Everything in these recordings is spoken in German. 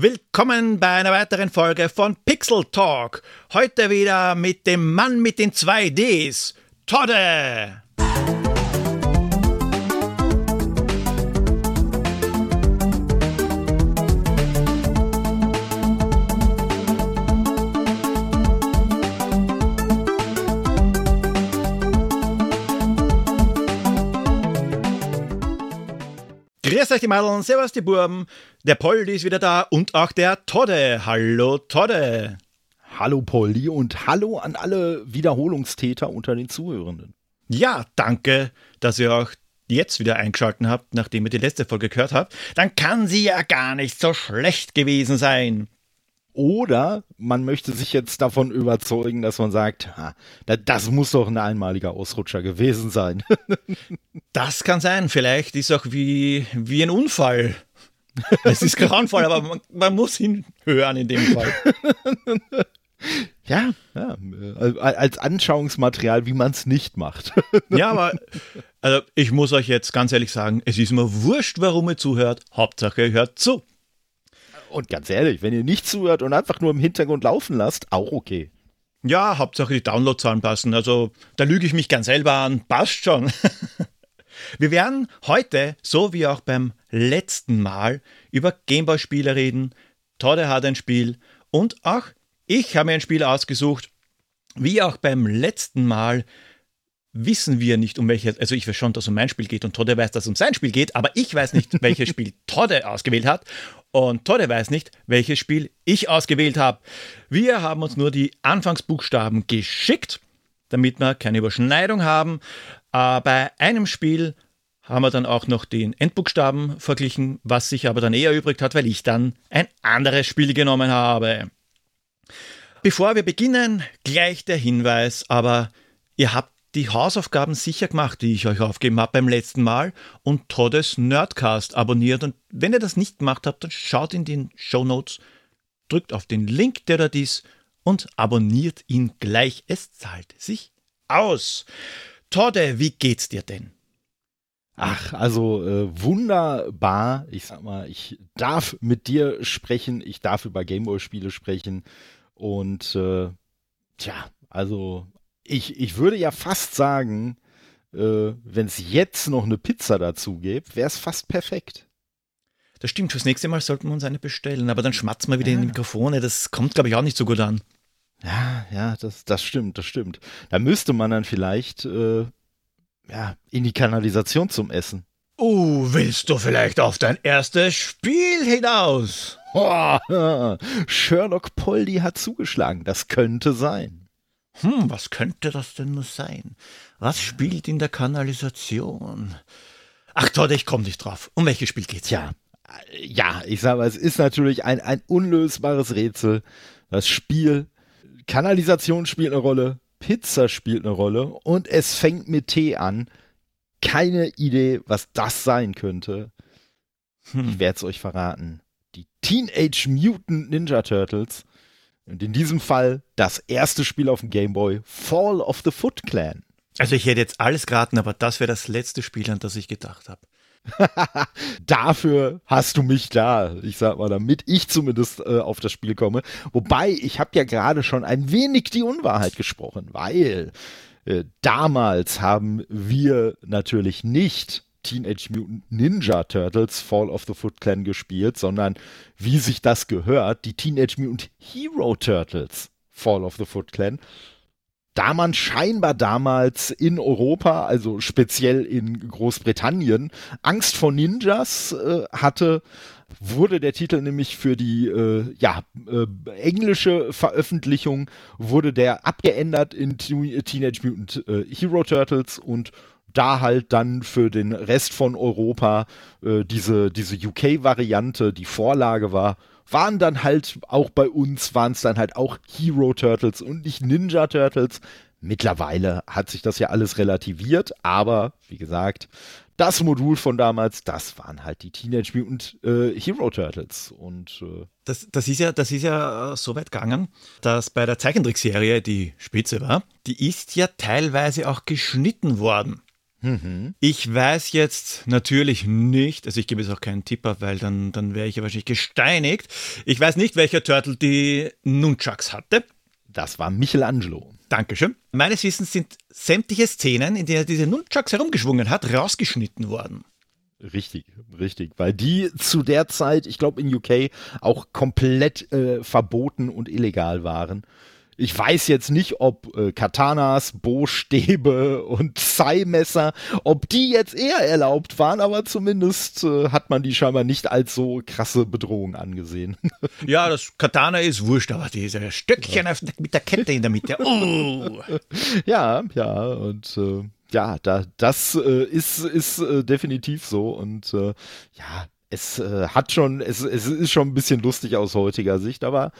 Willkommen bei einer weiteren Folge von Pixel Talk. Heute wieder mit dem Mann mit den 2Ds, Todde. Grüß euch die Madeln, servus die Burben, der Poldi ist wieder da und auch der Todde. Hallo Todde. Hallo Poldi und hallo an alle Wiederholungstäter unter den Zuhörenden. Ja, danke, dass ihr auch jetzt wieder eingeschaltet habt, nachdem ihr die letzte Folge gehört habt. Dann kann sie ja gar nicht so schlecht gewesen sein. Oder man möchte sich jetzt davon überzeugen, dass man sagt, ha, das muss doch ein einmaliger Ausrutscher gewesen sein. das kann sein. Vielleicht ist auch wie, wie ein Unfall. Es ist kein Unfall, aber man, man muss hinhören in dem Fall. Ja, ja, äh, als Anschauungsmaterial, wie man es nicht macht. Ja, aber also ich muss euch jetzt ganz ehrlich sagen, es ist mir wurscht, warum ihr zuhört. Hauptsache, ihr hört zu. Und ganz ehrlich, wenn ihr nicht zuhört und einfach nur im Hintergrund laufen lasst, auch okay. Ja, Hauptsache die Downloadzahlen passen. Also da lüge ich mich ganz selber an. Passt schon. Wir werden heute, so wie auch beim letzten Mal, über Gameboy-Spiele reden. Todde hat ein Spiel und auch ich habe mir ein Spiel ausgesucht. Wie auch beim letzten Mal wissen wir nicht, um welches, also ich weiß schon, dass es um mein Spiel geht und Todde weiß, dass es um sein Spiel geht, aber ich weiß nicht, welches Spiel Todde ausgewählt hat und Todde weiß nicht, welches Spiel ich ausgewählt habe. Wir haben uns nur die Anfangsbuchstaben geschickt, damit wir keine Überschneidung haben. Äh, bei einem Spiel haben wir dann auch noch den Endbuchstaben verglichen, was sich aber dann eher übrig hat, weil ich dann ein anderes Spiel genommen habe. Bevor wir beginnen, gleich der Hinweis, aber ihr habt die Hausaufgaben sicher gemacht, die ich euch aufgegeben habe beim letzten Mal und Toddes Nerdcast abonniert. Und wenn ihr das nicht gemacht habt, dann schaut in den Show Notes, drückt auf den Link, der dort ist und abonniert ihn gleich. Es zahlt sich aus. Todde, wie geht's dir denn? Ach, also äh, wunderbar. Ich sag mal, ich darf mit dir sprechen, ich darf über Gameboy-Spiele sprechen und äh, tja, also ich, ich würde ja fast sagen, äh, wenn es jetzt noch eine Pizza dazu gäbe, wäre es fast perfekt. Das stimmt, fürs nächste Mal sollten wir uns eine bestellen, aber dann schmatzen wir wieder ja. in die Mikrofone. Das kommt, glaube ich, auch nicht so gut an. Ja, ja, das, das stimmt, das stimmt. Da müsste man dann vielleicht äh, ja, in die Kanalisation zum Essen. Oh, willst du vielleicht auf dein erstes Spiel hinaus? Oh, Sherlock Poldi hat zugeschlagen. Das könnte sein. Hm, was könnte das denn nur sein? Was spielt in der Kanalisation? Ach Todd, ich komme nicht drauf. Um welches Spiel geht's? Ja, ja, ich sage mal, es ist natürlich ein, ein unlösbares Rätsel. Das Spiel, Kanalisation spielt eine Rolle, Pizza spielt eine Rolle und es fängt mit T an. Keine Idee, was das sein könnte. Hm. Ich werde es euch verraten. Die Teenage Mutant Ninja Turtles und in diesem Fall das erste Spiel auf dem Game Boy, Fall of the Foot Clan. Also ich hätte jetzt alles geraten, aber das wäre das letzte Spiel, an das ich gedacht habe. Dafür hast du mich da, ich sag mal, damit ich zumindest äh, auf das Spiel komme. Wobei, ich habe ja gerade schon ein wenig die Unwahrheit gesprochen, weil äh, damals haben wir natürlich nicht Teenage Mutant Ninja Turtles Fall of the Foot Clan gespielt, sondern wie sich das gehört, die Teenage Mutant Hero Turtles Fall of the Foot Clan. Da man scheinbar damals in Europa, also speziell in Großbritannien, Angst vor Ninjas äh, hatte, wurde der Titel nämlich für die äh, ja, äh, englische Veröffentlichung wurde der abgeändert in Teenage Mutant äh, Hero Turtles und da halt dann für den Rest von Europa äh, diese, diese UK-Variante die Vorlage war, waren dann halt auch bei uns, waren es dann halt auch Hero Turtles und nicht Ninja Turtles. Mittlerweile hat sich das ja alles relativiert, aber wie gesagt, das Modul von damals, das waren halt die Teenage Mutant äh, Hero Turtles. Und äh das, das ist ja, das ist ja so weit gegangen, dass bei der Zeichentrickserie, die Spitze war, die ist ja teilweise auch geschnitten worden. Mhm. Ich weiß jetzt natürlich nicht, also ich gebe jetzt auch keinen Tipp ab, weil dann, dann wäre ich ja wahrscheinlich gesteinigt. Ich weiß nicht, welcher Turtle die Nunchucks hatte. Das war Michelangelo. Dankeschön. Meines Wissens sind sämtliche Szenen, in denen er diese Nunchucks herumgeschwungen hat, rausgeschnitten worden. Richtig, richtig, weil die zu der Zeit, ich glaube in UK, auch komplett äh, verboten und illegal waren. Ich weiß jetzt nicht, ob äh, Katanas, Bohrstäbe und Sai-Messer, ob die jetzt eher erlaubt waren, aber zumindest äh, hat man die scheinbar nicht als so krasse Bedrohung angesehen. Ja, das Katana ist wurscht, aber diese Stöckchen ja. mit der Kette in der Mitte. Oh. Ja, ja, und äh, ja, da, das äh, ist, ist äh, definitiv so und äh, ja, es äh, hat schon, es, es ist schon ein bisschen lustig aus heutiger Sicht, aber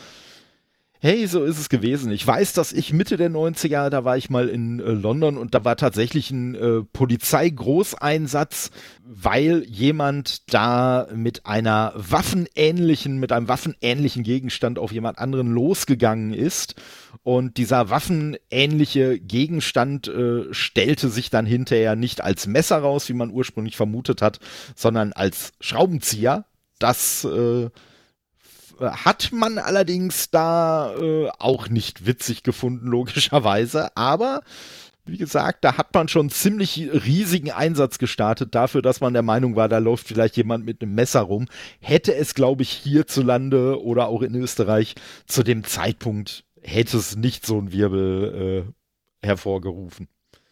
Hey, so ist es gewesen. Ich weiß, dass ich Mitte der 90er, da war ich mal in äh, London und da war tatsächlich ein äh, Polizeigroßeinsatz, weil jemand da mit einer waffenähnlichen, mit einem waffenähnlichen Gegenstand auf jemand anderen losgegangen ist. Und dieser waffenähnliche Gegenstand äh, stellte sich dann hinterher nicht als Messer raus, wie man ursprünglich vermutet hat, sondern als Schraubenzieher. Das äh, hat man allerdings da äh, auch nicht witzig gefunden, logischerweise. Aber wie gesagt, da hat man schon ziemlich riesigen Einsatz gestartet dafür, dass man der Meinung war, da läuft vielleicht jemand mit einem Messer rum. Hätte es, glaube ich, hierzulande oder auch in Österreich zu dem Zeitpunkt hätte es nicht so einen Wirbel äh, hervorgerufen.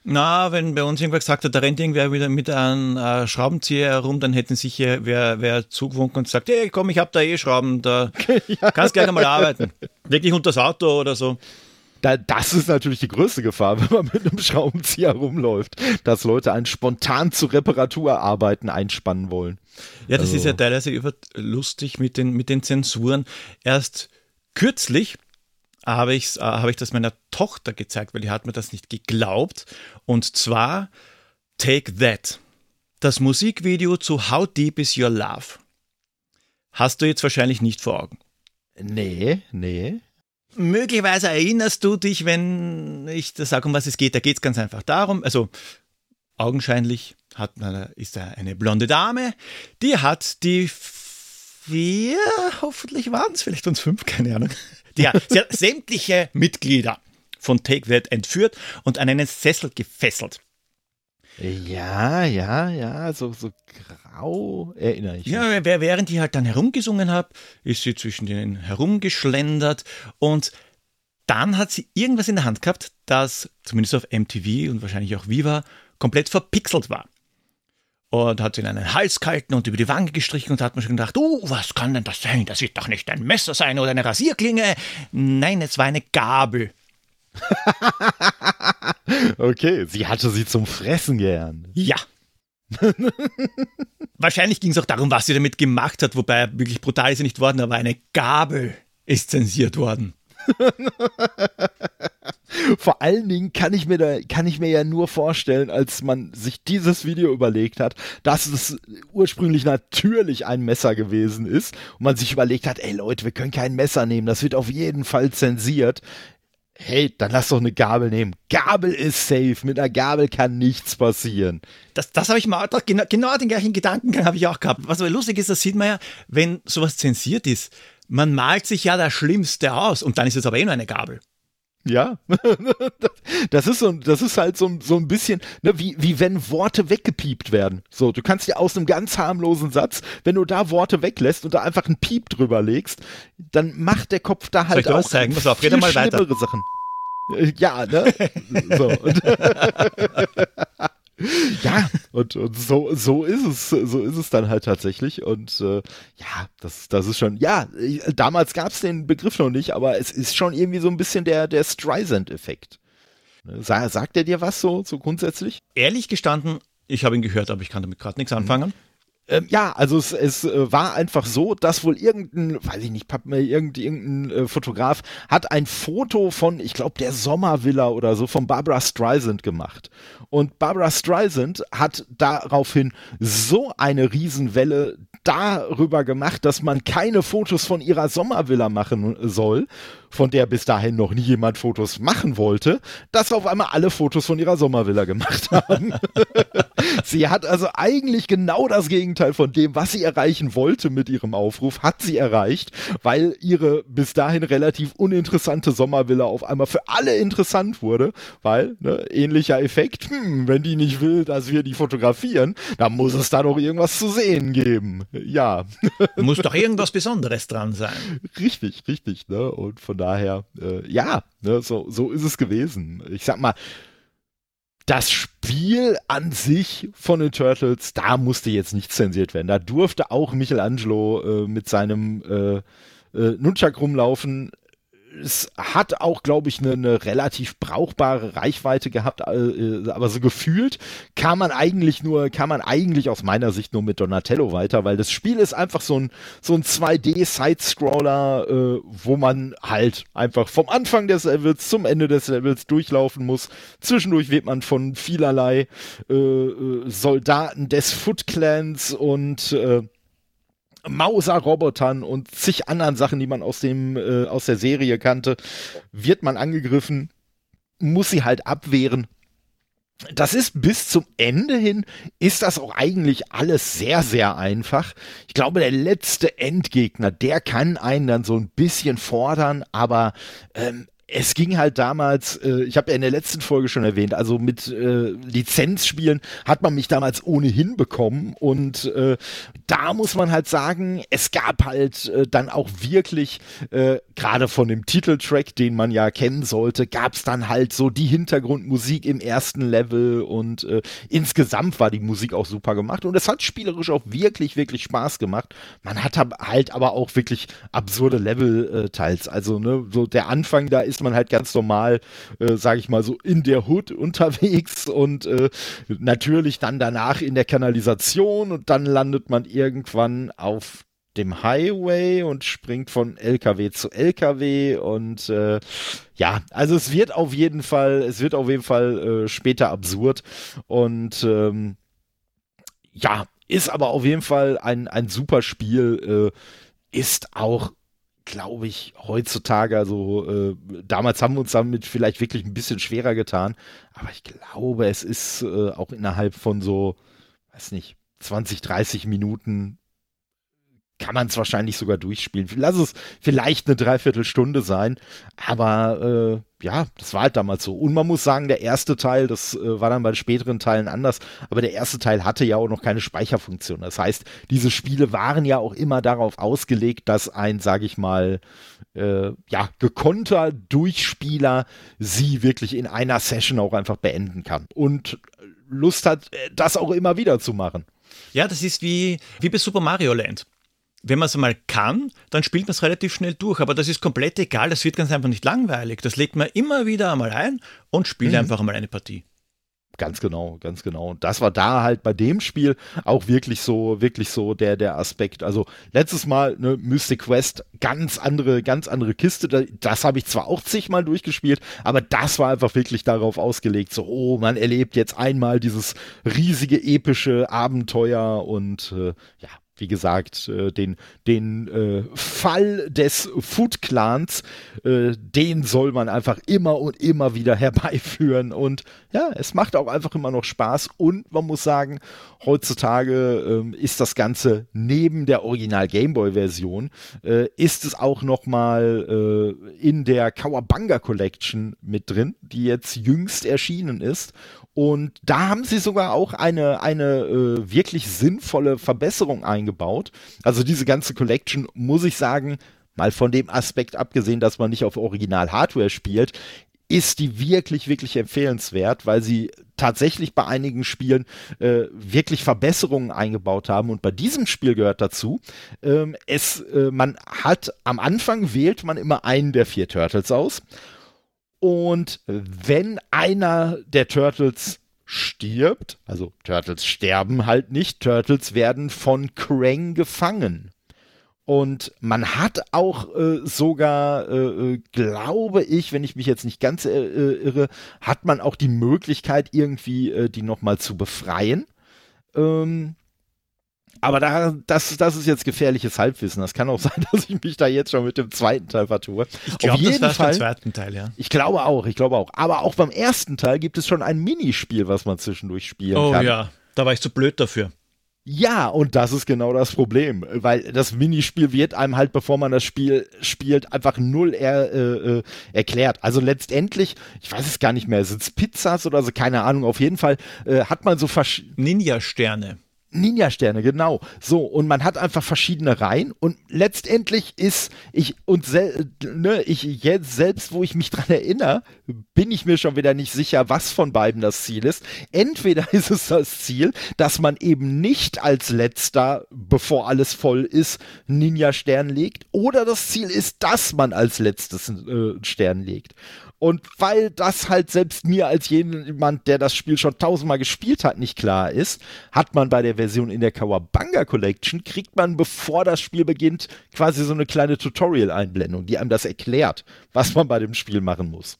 Na, wenn bei uns irgendwer gesagt hat, da rennt irgendwer wieder mit einem äh, Schraubenzieher herum, dann hätten sicher wer, wer zugewunken und gesagt, hey komm, ich hab da eh Schrauben, da ja. kannst gleich einmal arbeiten. Wirklich unter das Auto oder so. Da, das ist natürlich die größte Gefahr, wenn man mit einem Schraubenzieher rumläuft, dass Leute einen spontan zu Reparaturarbeiten einspannen wollen. Ja, das also. ist ja teilweise lustig mit den, mit den Zensuren. Erst kürzlich habe, ich's, äh, habe ich das meiner Tochter gezeigt, weil die hat mir das nicht geglaubt. Und zwar Take That. Das Musikvideo zu How Deep Is Your Love. Hast du jetzt wahrscheinlich nicht vor Augen. Nee, nee. Möglicherweise erinnerst du dich, wenn ich das sage, um was es geht. Da geht es ganz einfach darum, also augenscheinlich hat man, ist da eine blonde Dame, die hat die vier, hoffentlich waren es vielleicht uns fünf, keine Ahnung, hat, sie hat sämtliche Mitglieder von Take That entführt und an einen Sessel gefesselt. Ja, ja, ja, so, so grau erinnere ich mich. Ja, während die halt dann herumgesungen hat, ist sie zwischen denen herumgeschlendert und dann hat sie irgendwas in der Hand gehabt, das zumindest auf MTV und wahrscheinlich auch Viva komplett verpixelt war und hat ihn einen Hals gehalten und über die Wange gestrichen und hat mir schon gedacht, oh, was kann denn das sein? Das wird doch nicht ein Messer sein oder eine Rasierklinge. Nein, es war eine Gabel. okay, sie hatte sie zum Fressen gern. Ja. Wahrscheinlich ging es auch darum, was sie damit gemacht hat, wobei wirklich brutal ist sie nicht worden, aber eine Gabel ist zensiert worden. Vor allen Dingen kann ich mir da, kann ich mir ja nur vorstellen, als man sich dieses Video überlegt hat, dass es ursprünglich natürlich ein Messer gewesen ist und man sich überlegt hat, ey Leute, wir können kein Messer nehmen, das wird auf jeden Fall zensiert. Hey, dann lass doch eine Gabel nehmen. Gabel ist safe. Mit einer Gabel kann nichts passieren. Das, das habe ich mal, genau, genau den gleichen Gedankengang habe ich auch gehabt. Was aber lustig ist, das sieht man ja, wenn sowas zensiert ist. Man malt sich ja das Schlimmste aus und dann ist es aber eh nur eine Gabel. Ja, das ist so, das ist halt so, so ein bisschen, ne, wie, wie wenn Worte weggepiept werden. So, du kannst dir aus einem ganz harmlosen Satz, wenn du da Worte weglässt und da einfach einen Piep drüber legst, dann macht der Kopf da halt Soll ich auch zeigen? Pass auf, red mal weiter. Sachen. Äh, ja, ne? so. ja, und, und so, so ist es, so ist es dann halt tatsächlich. Und äh, ja, das, das ist schon, ja, damals gab es den Begriff noch nicht, aber es ist schon irgendwie so ein bisschen der, der Streisand-Effekt. Ne, sa sagt er dir was so, so grundsätzlich? Ehrlich gestanden, ich habe ihn gehört, aber ich kann damit gerade nichts mhm. anfangen. Ähm, ja, also es, es äh, war einfach so, dass wohl irgendein, weiß ich nicht, irgendein, irgendein äh, Fotograf hat ein Foto von, ich glaube, der Sommervilla oder so von Barbara Streisand gemacht. Und Barbara Streisand hat daraufhin so eine Riesenwelle darüber gemacht, dass man keine Fotos von ihrer Sommervilla machen soll, von der bis dahin noch nie jemand Fotos machen wollte, dass auf einmal alle Fotos von ihrer Sommervilla gemacht haben. sie hat also eigentlich genau das Gegenteil von dem, was sie erreichen wollte mit ihrem Aufruf, hat sie erreicht, weil ihre bis dahin relativ uninteressante Sommervilla auf einmal für alle interessant wurde, weil, ne, ähnlicher Effekt, hm, wenn die nicht will, dass wir die fotografieren, dann muss es da doch irgendwas zu sehen geben. Ja. Muss doch irgendwas Besonderes dran sein. Richtig, richtig, ne? Und von daher, äh, ja, ne, so, so ist es gewesen. Ich sag mal, das Spiel an sich von den Turtles, da musste jetzt nichts zensiert werden. Da durfte auch Michelangelo äh, mit seinem äh, äh, Nunchak rumlaufen es hat auch, glaube ich, eine, eine, relativ brauchbare Reichweite gehabt, äh, äh, aber so gefühlt kam man eigentlich nur, kam man eigentlich aus meiner Sicht nur mit Donatello weiter, weil das Spiel ist einfach so ein, so ein 2D-Side-Scroller, äh, wo man halt einfach vom Anfang des Levels zum Ende des Levels durchlaufen muss. Zwischendurch wird man von vielerlei äh, äh Soldaten des Foot Clans und äh, Mauser-Robotern und zig anderen Sachen, die man aus dem äh, aus der Serie kannte, wird man angegriffen, muss sie halt abwehren. Das ist bis zum Ende hin, ist das auch eigentlich alles sehr, sehr einfach. Ich glaube, der letzte Endgegner, der kann einen dann so ein bisschen fordern, aber ähm, es ging halt damals, äh, ich habe ja in der letzten Folge schon erwähnt, also mit äh, Lizenzspielen hat man mich damals ohnehin bekommen und äh, da muss man halt sagen, es gab halt äh, dann auch wirklich, äh, gerade von dem Titeltrack, den man ja kennen sollte, gab es dann halt so die Hintergrundmusik im ersten Level und äh, insgesamt war die Musik auch super gemacht und es hat spielerisch auch wirklich, wirklich Spaß gemacht. Man hat halt aber auch wirklich absurde Level äh, teils, also ne, so der Anfang da ist man halt ganz normal, äh, sage ich mal so, in der Hood unterwegs und äh, natürlich dann danach in der Kanalisation und dann landet man irgendwann auf dem Highway und springt von LKW zu LKW und äh, ja, also es wird auf jeden Fall, es wird auf jeden Fall äh, später absurd und ähm, ja, ist aber auf jeden Fall ein, ein super Spiel, äh, ist auch glaube ich, heutzutage, also äh, damals haben wir uns damit vielleicht wirklich ein bisschen schwerer getan, aber ich glaube, es ist äh, auch innerhalb von so, weiß nicht, 20, 30 Minuten kann man es wahrscheinlich sogar durchspielen. Lass es vielleicht eine Dreiviertelstunde sein, aber äh, ja, das war halt damals so. Und man muss sagen, der erste Teil, das äh, war dann bei den späteren Teilen anders, aber der erste Teil hatte ja auch noch keine Speicherfunktion. Das heißt, diese Spiele waren ja auch immer darauf ausgelegt, dass ein, sage ich mal, äh, ja, gekonnter Durchspieler sie wirklich in einer Session auch einfach beenden kann. Und Lust hat, äh, das auch immer wieder zu machen. Ja, das ist wie, wie bei Super Mario Land wenn man es einmal kann, dann spielt man es relativ schnell durch. Aber das ist komplett egal, das wird ganz einfach nicht langweilig. Das legt man immer wieder einmal ein und spielt mhm. einfach einmal eine Partie. Ganz genau, ganz genau. Und das war da halt bei dem Spiel auch wirklich so, wirklich so der, der Aspekt. Also letztes Mal, ne, Mystic Quest, ganz andere, ganz andere Kiste. Das habe ich zwar auch zigmal durchgespielt, aber das war einfach wirklich darauf ausgelegt, so, oh, man erlebt jetzt einmal dieses riesige, epische Abenteuer und äh, ja, wie gesagt, äh, den, den äh, Fall des Food Clans, äh, den soll man einfach immer und immer wieder herbeiführen. Und ja, es macht auch einfach immer noch Spaß. Und man muss sagen, heutzutage ähm, ist das Ganze neben der Original Gameboy Version, äh, ist es auch noch mal äh, in der Kawabanga Collection mit drin, die jetzt jüngst erschienen ist. Und da haben sie sogar auch eine, eine äh, wirklich sinnvolle Verbesserung eingebaut. Also diese ganze Collection, muss ich sagen, mal von dem Aspekt abgesehen, dass man nicht auf Original-Hardware spielt, ist die wirklich, wirklich empfehlenswert, weil sie tatsächlich bei einigen Spielen äh, wirklich Verbesserungen eingebaut haben. Und bei diesem Spiel gehört dazu, ähm, es, äh, man hat am Anfang wählt man immer einen der vier Turtles aus. Und wenn einer der Turtles stirbt, also Turtles sterben halt nicht, Turtles werden von Krang gefangen. Und man hat auch äh, sogar, äh, äh glaube ich, wenn ich mich jetzt nicht ganz äh, äh irre, hat man auch die Möglichkeit, irgendwie äh, die nochmal zu befreien. Ähm, Aber da, das, das ist jetzt gefährliches Halbwissen. Das kann auch sein, dass ich mich da jetzt schon mit dem zweiten Teil vertue. Ich glaube, das war Fall, zweiten Teil, ja. Ich glaube auch, ich glaube auch. Aber auch beim ersten Teil gibt es schon ein Minispiel, was man zwischendurch spielen oh, kann. Oh ja, da war ich zu blöd dafür. Ja, und das ist genau das Problem, weil das Minispiel wird einem halt, bevor man das Spiel spielt, einfach null er, äh, äh erklärt. Also letztendlich, ich weiß es gar nicht mehr, sind es Pizzas oder so, keine Ahnung, auf jeden Fall äh, hat man so Ninja-Sterne. Ninja-Sterne, genau. So, und man hat einfach verschiedene Reihen und letztendlich ist ich und ne, ich jetzt selbst, wo ich mich dran erinnere, bin ich mir schon wieder nicht sicher, was von beiden das Ziel ist. Entweder ist es das Ziel, dass man eben nicht als letzter, bevor alles voll ist, Ninja-Stern legt, oder das Ziel ist, dass man als letztes äh, Stern legt. Und weil das halt selbst mir als jemand, der das Spiel schon tausendmal gespielt hat, nicht klar ist, hat man bei der Version in der Kawabanga Collection, kriegt man, bevor das Spiel beginnt, quasi so eine kleine Tutorial-Einblendung, die einem das erklärt, was man bei dem Spiel machen muss.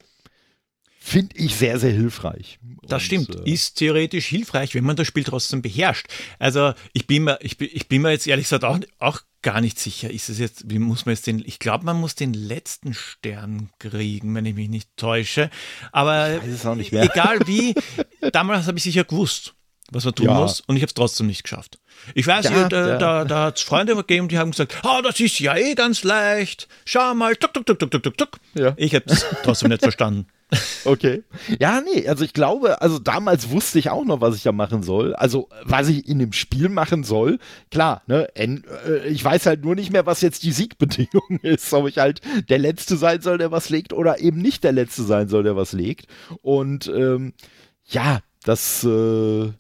Finde ich sehr, sehr hilfreich. Das Und, stimmt. Äh, ist theoretisch hilfreich, wenn man das Spiel trotzdem beherrscht. Also ich bin mir, ich bin, ich bin mir jetzt ehrlich gesagt auch, auch gar nicht sicher. Ist es jetzt, wie muss man jetzt den, ich glaube, man muss den letzten Stern kriegen, wenn ich mich nicht täusche. Aber egal wie, damals habe ich sicher gewusst, was man tun ja. muss und ich habe es trotzdem nicht geschafft. Ich weiß, ja, da, ja. da, da hat es Freunde gegeben, die haben gesagt, oh, das ist ja eh ganz leicht. Schau mal, tuk, tuk, tuk, tuk, tuk, tuk. Ja. Ich habe es trotzdem nicht verstanden. Okay. Ja, nee, also ich glaube, also damals wusste ich auch noch, was ich da machen soll. Also, was ich in dem Spiel machen soll, klar, ne, äh, ich weiß halt nur nicht mehr, was jetzt die Siegbedingung ist, ob ich halt der Letzte sein soll, der was legt, oder eben nicht der Letzte sein soll, der was legt. Und ähm, ja, das äh,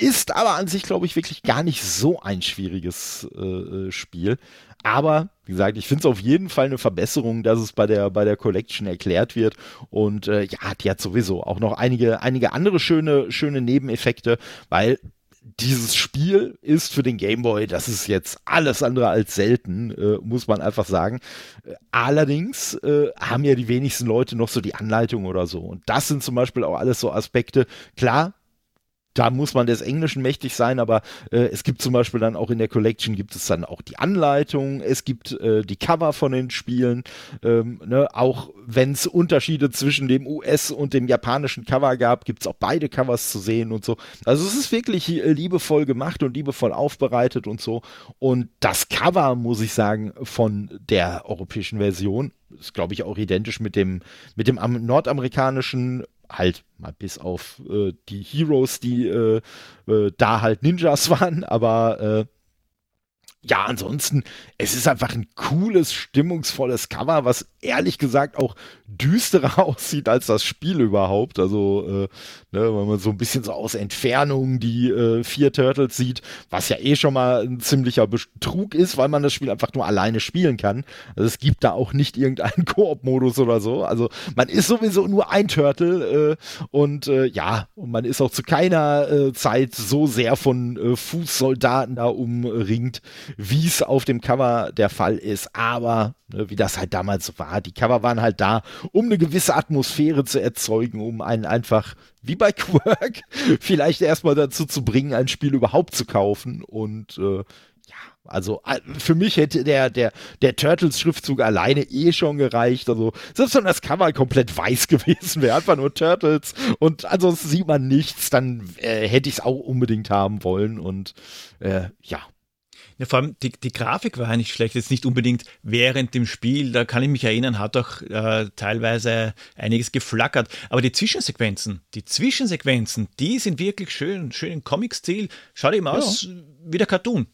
ist aber an sich, glaube ich, wirklich gar nicht so ein schwieriges äh, äh Spiel. Aber, wie gesagt, ich finde es auf jeden Fall eine Verbesserung, dass es bei der, bei der Collection erklärt wird. Und äh, ja, die hat sowieso auch noch einige, einige andere schöne, schöne Nebeneffekte, weil dieses Spiel ist für den Gameboy, das ist jetzt alles andere als selten, äh, muss man einfach sagen. Allerdings äh, haben ja die wenigsten Leute noch so die Anleitung oder so. Und das sind zum Beispiel auch alles so Aspekte. Klar, da muss man des Englischen mächtig sein, aber äh, es gibt zum Beispiel dann auch in der Collection gibt es dann auch die Anleitung, es gibt äh, die Cover von den Spielen, ähm, ne, auch wenn es Unterschiede zwischen dem US und dem japanischen Cover gab, gibt es auch beide Covers zu sehen und so. Also es ist wirklich äh, liebevoll gemacht und liebevoll aufbereitet und so. Und das Cover, muss ich sagen, von der europäischen Version ist, glaube ich, auch identisch mit dem, mit dem nordamerikanischen halt mal bis auf äh, die Heroes, die äh, äh, da halt Ninjas waren, aber äh, ja, ansonsten, es ist einfach ein cooles, stimmungsvolles Cover, was ehrlich gesagt auch düsterer aussieht als das Spiel überhaupt. Also, äh, ne, wenn man so ein bisschen so aus Entfernung die äh, vier Turtles sieht, was ja eh schon mal ein ziemlicher Betrug ist, weil man das Spiel einfach nur alleine spielen kann. Also es gibt da auch nicht irgendeinen Koop-Modus oder so. Also man ist sowieso nur ein Turtle äh, und äh, ja, und man ist auch zu keiner äh, Zeit so sehr von äh, Fußsoldaten da umringt, wie es auf dem Cover der Fall ist. Aber ne, wie das halt damals war, die Cover waren halt da, um eine gewisse Atmosphäre zu erzeugen, um einen einfach, wie bei Quirk, vielleicht erstmal dazu zu bringen, ein Spiel überhaupt zu kaufen. Und äh, ja, also äh, für mich hätte der, der, der Turtles-Schriftzug alleine eh schon gereicht. Also selbst wenn das Cover komplett weiß gewesen wäre, einfach nur Turtles und ansonsten sieht man nichts, dann äh, hätte ich es auch unbedingt haben wollen. Und äh, ja, ja, vor allem die, die Grafik war ja nicht schlecht, jetzt nicht unbedingt während dem Spiel, da kann ich mich erinnern, hat auch äh, teilweise einiges geflackert. Aber die Zwischensequenzen, die Zwischensequenzen, die sind wirklich schön, schön im Comic-Stil. Schaut eben aus ja. wie der Cartoon.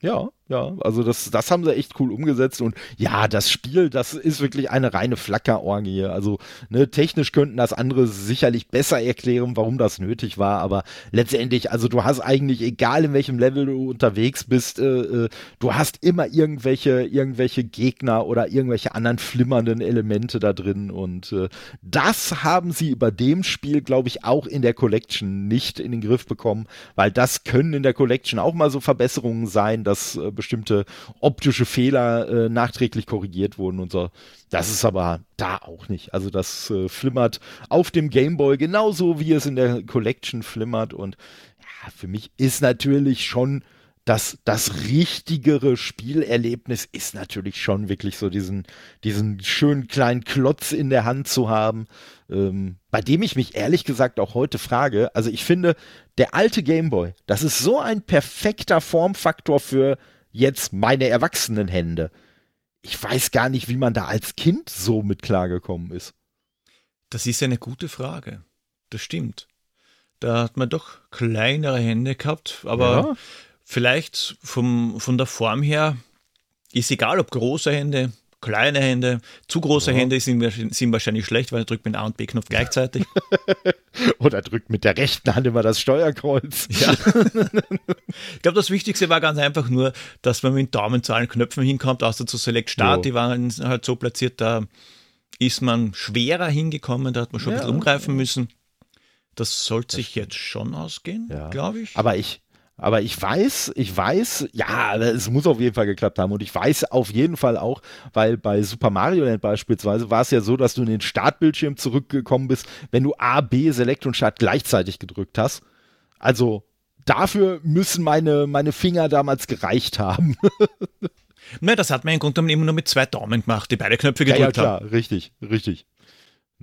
Ja, ja, also das, das haben sie echt cool umgesetzt und ja, das Spiel, das ist wirklich eine reine Flackerorgie. Also ne, technisch könnten das andere sicherlich besser erklären, warum das nötig war, aber letztendlich, also du hast eigentlich, egal in welchem Level du unterwegs bist, äh, äh, du hast immer irgendwelche, irgendwelche Gegner oder irgendwelche anderen flimmernden Elemente da drin und äh, das haben sie bei dem Spiel, glaube ich, auch in der Collection nicht in den Griff bekommen, weil das können in der Collection auch mal so Verbesserungen sein, dass äh, bestimmte optische Fehler äh, nachträglich korrigiert wurden und so. Das ist aber da auch nicht. Also das äh, flimmert auf dem Gameboy genauso wie es in der Collection flimmert und ja, für mich ist natürlich schon das, das richtigere Spielerlebnis ist natürlich schon wirklich so diesen, diesen schönen kleinen Klotz in der Hand zu haben, ähm, bei dem ich mich ehrlich gesagt auch heute frage. Also ich finde, der alte Gameboy, das ist so ein perfekter Formfaktor für jetzt meine erwachsenen Hände. Ich weiß gar nicht, wie man da als Kind so mit klargekommen ist. Das ist eine gute Frage. Das stimmt. Da hat man doch kleinere Hände gehabt, aber ja. vielleicht vom, von der Form her ist egal, ob große Hände, kleine Hände, zu große ja. Hände sind, sind, wahrscheinlich schlecht, weil er drückt mit A und B-Knopf gleichzeitig. Oder drückt mit der rechten Hand immer das Steuerkreuz. Ja. ich glaube, das Wichtigste war ganz einfach nur, dass man mit dem Daumen zu allen Knöpfen hinkommt, außer zu Select Start, jo. die waren halt so platziert, da ist man schwerer hingekommen, da hat man schon ja. ein bisschen umgreifen müssen. Das sollte sich jetzt schon ausgehen, glaube ich. Aber ich, aber ich weiß, ich weiß, ja, es muss auf jeden Fall geklappt haben. Und ich weiß auf jeden Fall auch, weil bei Super Mario Land beispielsweise war es ja so, dass du in den Startbildschirm zurückgekommen bist, wenn du A, B, Select und Start gleichzeitig gedrückt hast. Also dafür müssen meine, meine Finger damals gereicht haben. Ne, das hat man im Grunde genommen immer nur mit zwei Daumen gemacht, die beide Knöpfe gedrückt ja, ja, klar, haben. Richtig, richtig.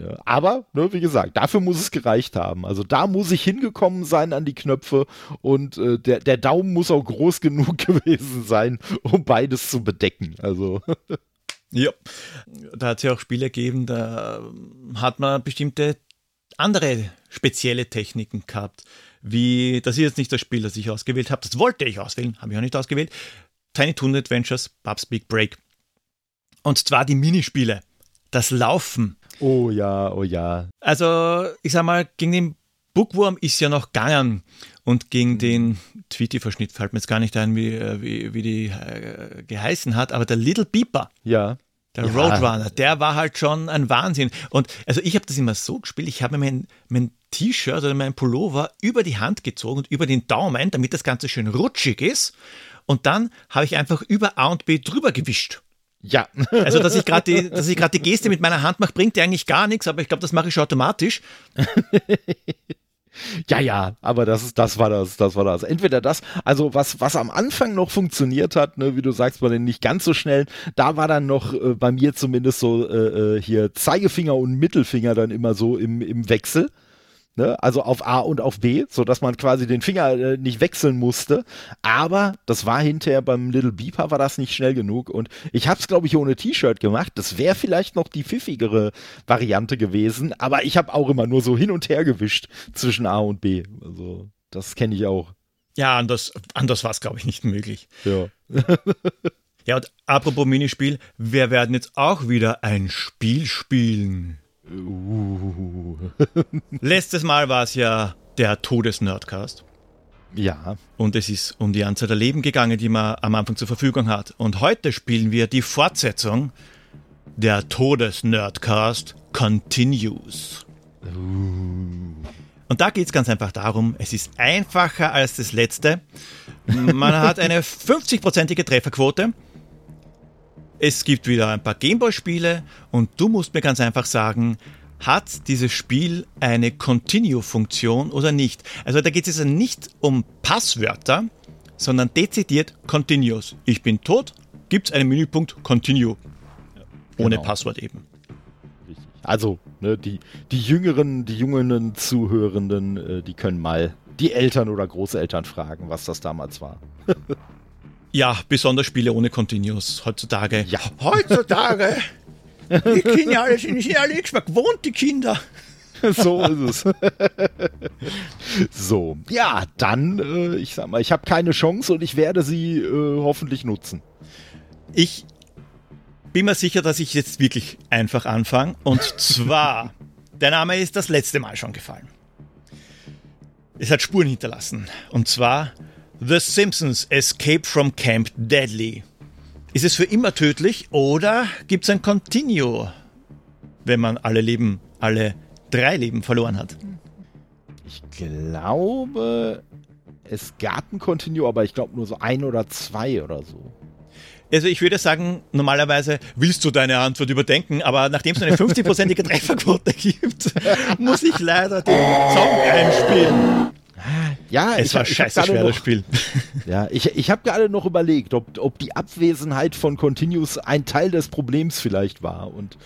Ja, aber, ne, wie gesagt, dafür muss es gereicht haben. Also da muss ich hingekommen sein an die Knöpfe und äh, der, der Daumen muss auch groß genug gewesen sein, um beides zu bedecken. Also. ja, da hat es ja auch Spiele gegeben, da hat man bestimmte andere spezielle Techniken gehabt. Wie, das ist jetzt nicht das Spiel, das ich ausgewählt habe, das wollte ich auswählen, habe ich auch nicht ausgewählt. Tiny Toon Adventures, Bub's Big Break. Und zwar die Minispiele, das Laufen. Oh ja, oh ja. Also, ich sag mal, gegen den Bookworm ist ja noch gegangen. Und gegen den Tweety-Verschnitt fällt mir jetzt gar nicht ein, wie, äh, wie, wie die äh, geheißen hat, aber der Little Beeper. Ja. Der ja. Roadrunner, der war halt schon ein Wahnsinn. Und also ich habe das immer so gespielt, ich habe mir mein, mein T-Shirt oder mein Pullover über die Hand gezogen und über den Daumen, damit das Ganze schön rutschig ist und dann habe ich einfach über A und B drüber gewischt. Ja. Also, dass ich gerade die, dass ich gerade die Geste mit meiner Hand mache, bringt dir eigentlich gar nichts, aber ich glaube, das mache ich schon automatisch. Ja, ja, aber das ist, das war das, das war das. Entweder das, also was, was am Anfang noch funktioniert hat, ne, wie du sagst, bei den nicht ganz so schnell, da war dann noch äh, bei mir zumindest so äh, äh hier Zeigefinger und Mittelfinger dann immer so im, im Wechsel. Ne? Also auf A und auf B, so dass man quasi den Finger äh, nicht wechseln musste. Aber das war hinterher beim Little Beeper war das nicht schnell genug und ich habe es glaube ich ohne T-Shirt gemacht. Das wäre vielleicht noch die pfiffigere Variante gewesen, aber ich habe auch immer nur so hin und her gewischt zwischen A und B. Also das kenne ich auch. Ja, anders, anders war es glaube ich nicht möglich. Ja. ja, und apropos Minispiel, wir werden jetzt auch wieder ein Spiel spielen. Uh. Letztes Mal war es ja der Todesnerdcast. Ja. Und es ist um die Anzahl der Leben gegangen, die man am Anfang zur Verfügung hat. Und heute spielen wir die Fortsetzung der Todesnerdcast Continues. Uh. Und da geht es ganz einfach darum, es ist einfacher als das letzte. Man hat eine 50-prozentige Trefferquote. Es gibt wieder ein paar Gameboy-Spiele und du musst mir ganz einfach sagen, hat dieses Spiel eine Continue-Funktion oder nicht? Also da geht es also nicht um Passwörter, sondern dezidiert Continuous. Ich bin tot, gibt es einen Menüpunkt Continue. Ohne genau. Passwort eben. Also, ne, die, die jüngeren, die jungen Zuhörenden, äh, die können mal die Eltern oder Großeltern fragen, was das damals war. Ja, besonders Spiele ohne Continuous heutzutage. Ja. Heutzutage! die Kinder alle sind nicht alle nichts mehr gewohnt, die Kinder. so ist es. so, ja, dann, äh, ich sag mal, ich habe keine Chance und ich werde sie äh, hoffentlich nutzen. Ich bin mir sicher, dass ich jetzt wirklich einfach anfange. Und zwar, der Name ist das letzte Mal schon gefallen. Es hat Spuren hinterlassen. Und zwar The Simpsons Escape from Camp Deadly. Ist es für immer tödlich oder gibt es ein Continue, wenn man alle Leben, alle drei Leben verloren hat? Ich glaube, es gab ein Continue, aber ich glaube nur so ein oder zwei oder so. Also ich würde sagen, normalerweise willst du deine Antwort überdenken, aber nachdem es eine 50-prozentige Trefferquote gibt, muss ich leider den Song einspielen. Ja, es ich, war ich scheiße schwer, noch, das Spiel. Ja, ich, ich habe gerade noch überlegt, ob, ob die Abwesenheit von Continuous ein Teil des Problems vielleicht war. Und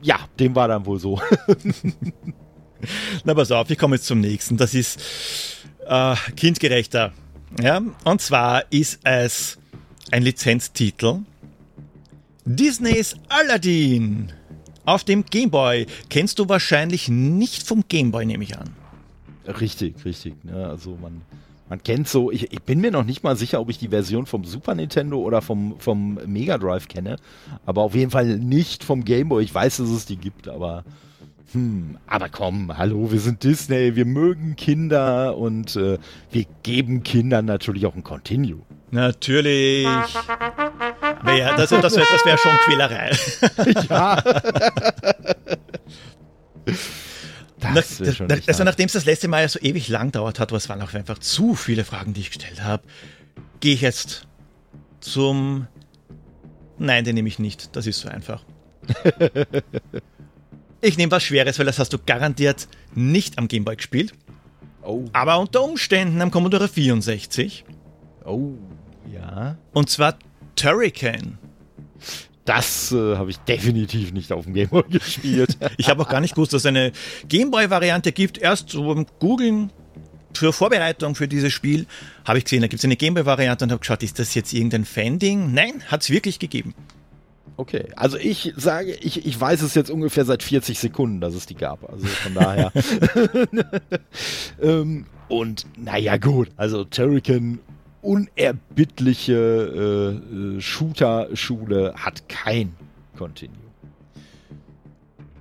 ja, dem war dann wohl so. Na, pass auf, ich komme jetzt zum nächsten. Das ist äh, kindgerechter. Ja, und zwar ist es ein Lizenztitel. Disneys Aladdin auf dem Gameboy. Kennst du wahrscheinlich nicht vom Gameboy, nehme ich an. Richtig, richtig. Ne? Also man, man kennt so, ich, ich, bin mir noch nicht mal sicher, ob ich die Version vom Super Nintendo oder vom, vom Mega Drive kenne, aber auf jeden Fall nicht vom Gameboy. Ich weiß, dass es die gibt, aber hm, aber komm, hallo, wir sind Disney, wir mögen Kinder und äh, wir geben Kindern natürlich auch ein Continue. Natürlich. Wär, das das wäre wär schon Quälerei. Ja. Das Nach, das, also nachdem es das letzte Mal so ewig lang dauert hat, es waren auch einfach zu viele Fragen, die ich gestellt habe, gehe ich jetzt zum... Nein, den nehme ich nicht. Das ist so einfach. ich nehme was Schweres, weil das hast du garantiert nicht am Gameboy gespielt. Oh. Aber unter Umständen am Commodore 64. Oh, ja. Und zwar Turricane. Das äh, habe ich definitiv nicht auf dem Gameboy gespielt. ich habe auch gar nicht gewusst, dass es eine Gameboy-Variante gibt. Erst so beim Googlen zur Vorbereitung für dieses Spiel habe ich gesehen, da gibt es eine Gameboy-Variante und habe geschaut, ist das jetzt irgendein Fan-Ding? Nein, hat es wirklich gegeben. Okay, also ich sage, ich, ich weiß es jetzt ungefähr seit 40 Sekunden, dass es die gab. Also von daher. ähm, und naja, gut, also Turrican unerbittliche äh, äh, Shooter-Schule hat kein Continue.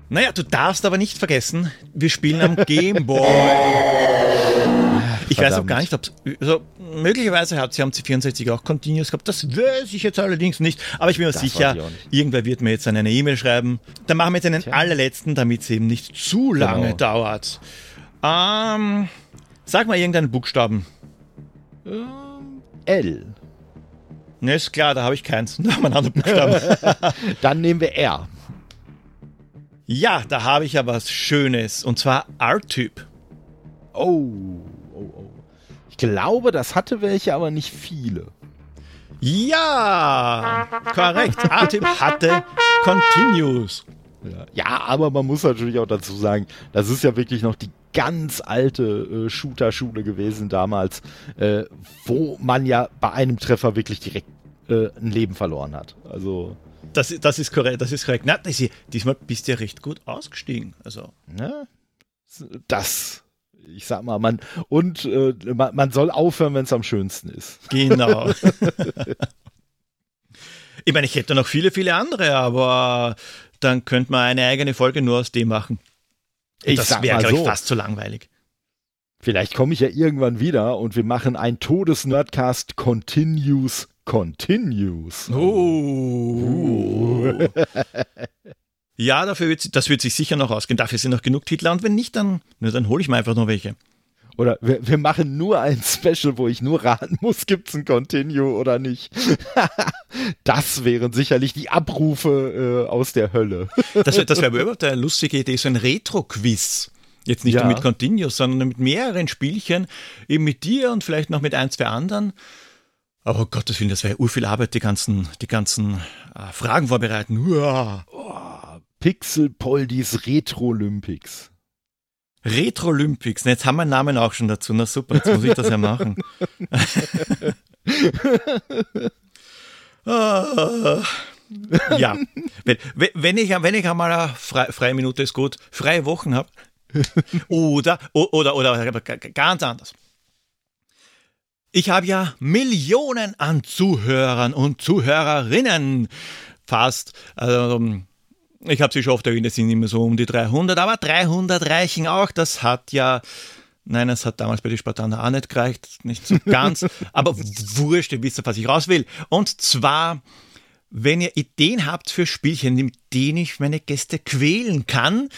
Naja, du darfst aber nicht vergessen, wir spielen am Gameboy. ich weiß auch gar nicht, ob also, möglicherweise hat sie am C64 auch Continuous gehabt. Das weiß ich jetzt allerdings nicht. Aber ich bin mir das sicher, irgendwer wird mir jetzt eine E-Mail schreiben. Dann machen wir jetzt einen Tja. allerletzten, damit es eben nicht zu lange genau. dauert. Ähm, sag mal irgendeinen Buchstaben. Ja. L. Ne, ist klar, da habe ich keins. Anderen Buchstaben. Dann nehmen wir R. Ja, da habe ich ja was Schönes. Und zwar R-Typ. Oh, oh, oh. Ich glaube, das hatte welche, aber nicht viele. Ja, korrekt. R-Typ hatte Continuous. Ja. ja, aber man muss natürlich auch dazu sagen, das ist ja wirklich noch die ganz alte äh, Shooter-Schule gewesen damals, äh, wo man ja bei einem Treffer wirklich direkt äh, ein Leben verloren hat. Also. Das, das ist korrekt, das ist korrekt. Na, das, diesmal bist du ja recht gut ausgestiegen. Also. Ja, das ich sag mal, man und äh, man, man, soll aufhören, wenn es am schönsten ist. Genau. ich meine, ich hätte noch viele, viele andere, aber dann könnte man eine eigene Folge nur aus dem machen. Ich das wäre, glaube ich, fast zu langweilig. Vielleicht komme ich ja irgendwann wieder und wir machen ein Todes-Nerdcast Continues Continues. Oh. uh. ja, dafür wird, das wird sich sicher noch ausgehen. Dafür sind noch genug Titel und wenn nicht, dann, dann hole ich mir einfach noch welche. Oder wir, wir, machen nur ein Special, wo ich nur raten muss, gibt es ein Continue oder nicht. das wären sicherlich die Abrufe äh, aus der Hölle. das wäre das wär überhaupt eine lustige Idee, so ein Retro-Quiz. Jetzt nicht ja. nur mit Continuous, sondern mit mehreren Spielchen, eben mit dir und vielleicht noch mit ein, zwei anderen. Aber oh Gottes Willen, das wäre ja urviel Arbeit, die ganzen, die ganzen äh, Fragen vorbereiten. Uah. Oh, Pixel Poldis Retro Olympics. Retro Olympics. Jetzt haben wir einen Namen auch schon dazu. Na super, jetzt muss ich das ja machen. Ah. ja, wenn, wenn, ich, wenn ich einmal eine freie, freie Minute ist gut, freie Wochen habe, oder, oder, oder ganz anders. Ich habe ja Millionen an Zuhörern und Zuhörerinnen. Fast. Also, ich habe sie schon oft erwähnt, es sind immer so um die 300, aber 300 reichen auch. Das hat ja, nein, es hat damals bei den Spartaner auch nicht gereicht, nicht so ganz, aber wurscht, ihr wisst, was ich raus will. Und zwar, wenn ihr Ideen habt für Spielchen, mit denen ich meine Gäste quälen kann,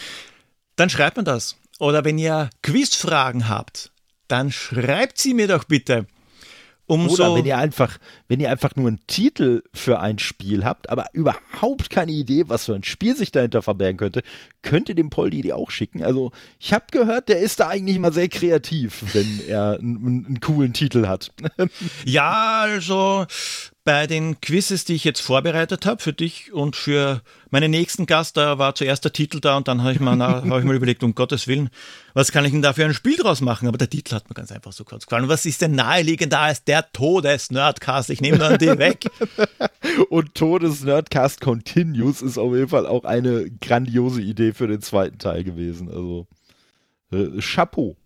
dann schreibt mir das. Oder wenn ihr Quizfragen habt, dann schreibt sie mir doch bitte. Umso. Oder wenn ihr einfach, wenn ihr einfach nur einen Titel für ein Spiel habt, aber überhaupt keine Idee, was für ein Spiel sich dahinter verbergen könnte, könnt ihr dem Paul die auch schicken. Also ich habe gehört, der ist da eigentlich immer sehr kreativ, wenn er einen, einen coolen Titel hat. ja, also bei den Quizzes, die ich jetzt vorbereitet habe für dich und für meinen nächsten Gast, da war zuerst der Titel da und dann habe ich, mal, hab ich mir überlegt, um Gottes Willen, was kann ich denn da für ein Spiel draus machen? Aber der Titel hat mir ganz einfach so kurz gefallen. Und was ist denn naheliegender als der Todes-Nerdcast? Ich nehme dann den weg. und Todes-Nerdcast Continues ist auf jeden Fall auch eine grandiose Idee für den zweiten Teil gewesen. Also, äh, Chapeau.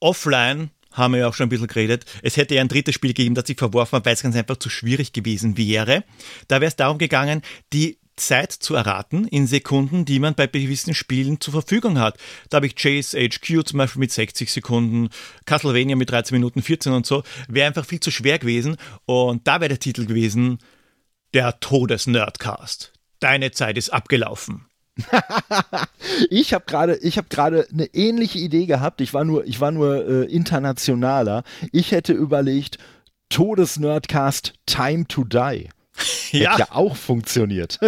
Offline haben wir ja auch schon ein bisschen geredet. Es hätte ja ein drittes Spiel gegeben, das ich verworfen habe, weil es ganz einfach zu schwierig gewesen wäre. Da wäre es darum gegangen, die Zeit zu erraten in Sekunden, die man bei gewissen Spielen zur Verfügung hat. Da habe ich Chase HQ zum Beispiel mit 60 Sekunden, Castlevania mit 13 Minuten 14 und so. Wäre einfach viel zu schwer gewesen. Und da wäre der Titel gewesen, der Todes-Nerdcast. Deine Zeit ist abgelaufen. ich habe gerade, ich habe gerade eine ähnliche Idee gehabt. Ich war nur, ich war nur äh, internationaler. Ich hätte überlegt, Todesnerdcast Time to Die. Ja. Hätte ja auch funktioniert.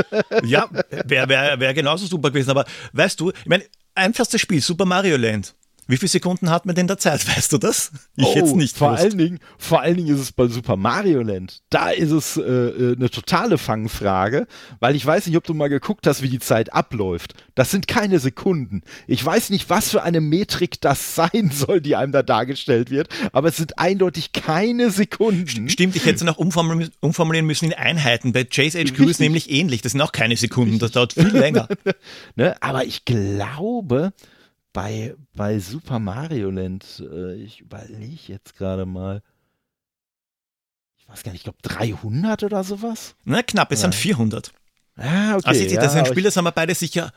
ja, wäre wär, wär genauso super gewesen. Aber weißt du, ich meine, einfachstes Spiel, Super Mario Land. Wie viele Sekunden hat man denn der Zeit? Weißt du das? Ich oh, jetzt nicht. Vor allen, Dingen, vor allen Dingen ist es bei Super Mario Land. Da ist es äh, äh, eine totale Fangfrage, weil ich weiß nicht, ob du mal geguckt hast, wie die Zeit abläuft. Das sind keine Sekunden. Ich weiß nicht, was für eine Metrik das sein soll, die einem da dargestellt wird, aber es sind eindeutig keine Sekunden. Stimmt, ich hätte es noch umformulieren müssen in Einheiten. Bei Chase HQ Richtig. ist nämlich ähnlich. Das sind auch keine Sekunden. Das dauert viel länger. ne? Aber ich glaube, bei, bei Super Mario Land, äh, ich überlege jetzt gerade mal, ich weiß gar nicht, ich glaube 300 oder sowas? Na, knapp, es ja. sind 400. Ah, okay. Also, das sind Spiele, das haben wir beide sicher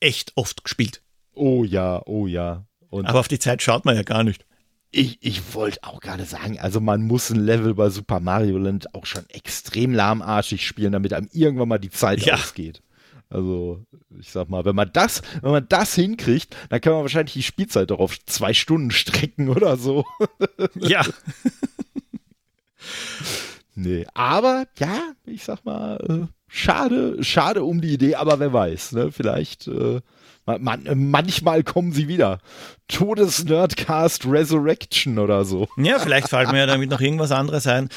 echt oft gespielt. Oh ja, oh ja. Und Aber auf die Zeit schaut man ja gar nicht. Ich, ich wollte auch gerade sagen, also man muss ein Level bei Super Mario Land auch schon extrem lahmarschig spielen, damit einem irgendwann mal die Zeit ja. ausgeht. Also, ich sag mal, wenn man das, wenn man das hinkriegt, dann kann man wahrscheinlich die Spielzeit doch auf zwei Stunden strecken oder so. Ja. nee, aber ja, ich sag mal, äh, schade, schade um die Idee, aber wer weiß, ne? Vielleicht äh, man, manchmal kommen sie wieder. Todes-Nerdcast Resurrection oder so. Ja, vielleicht fällt mir ja damit noch irgendwas anderes ein,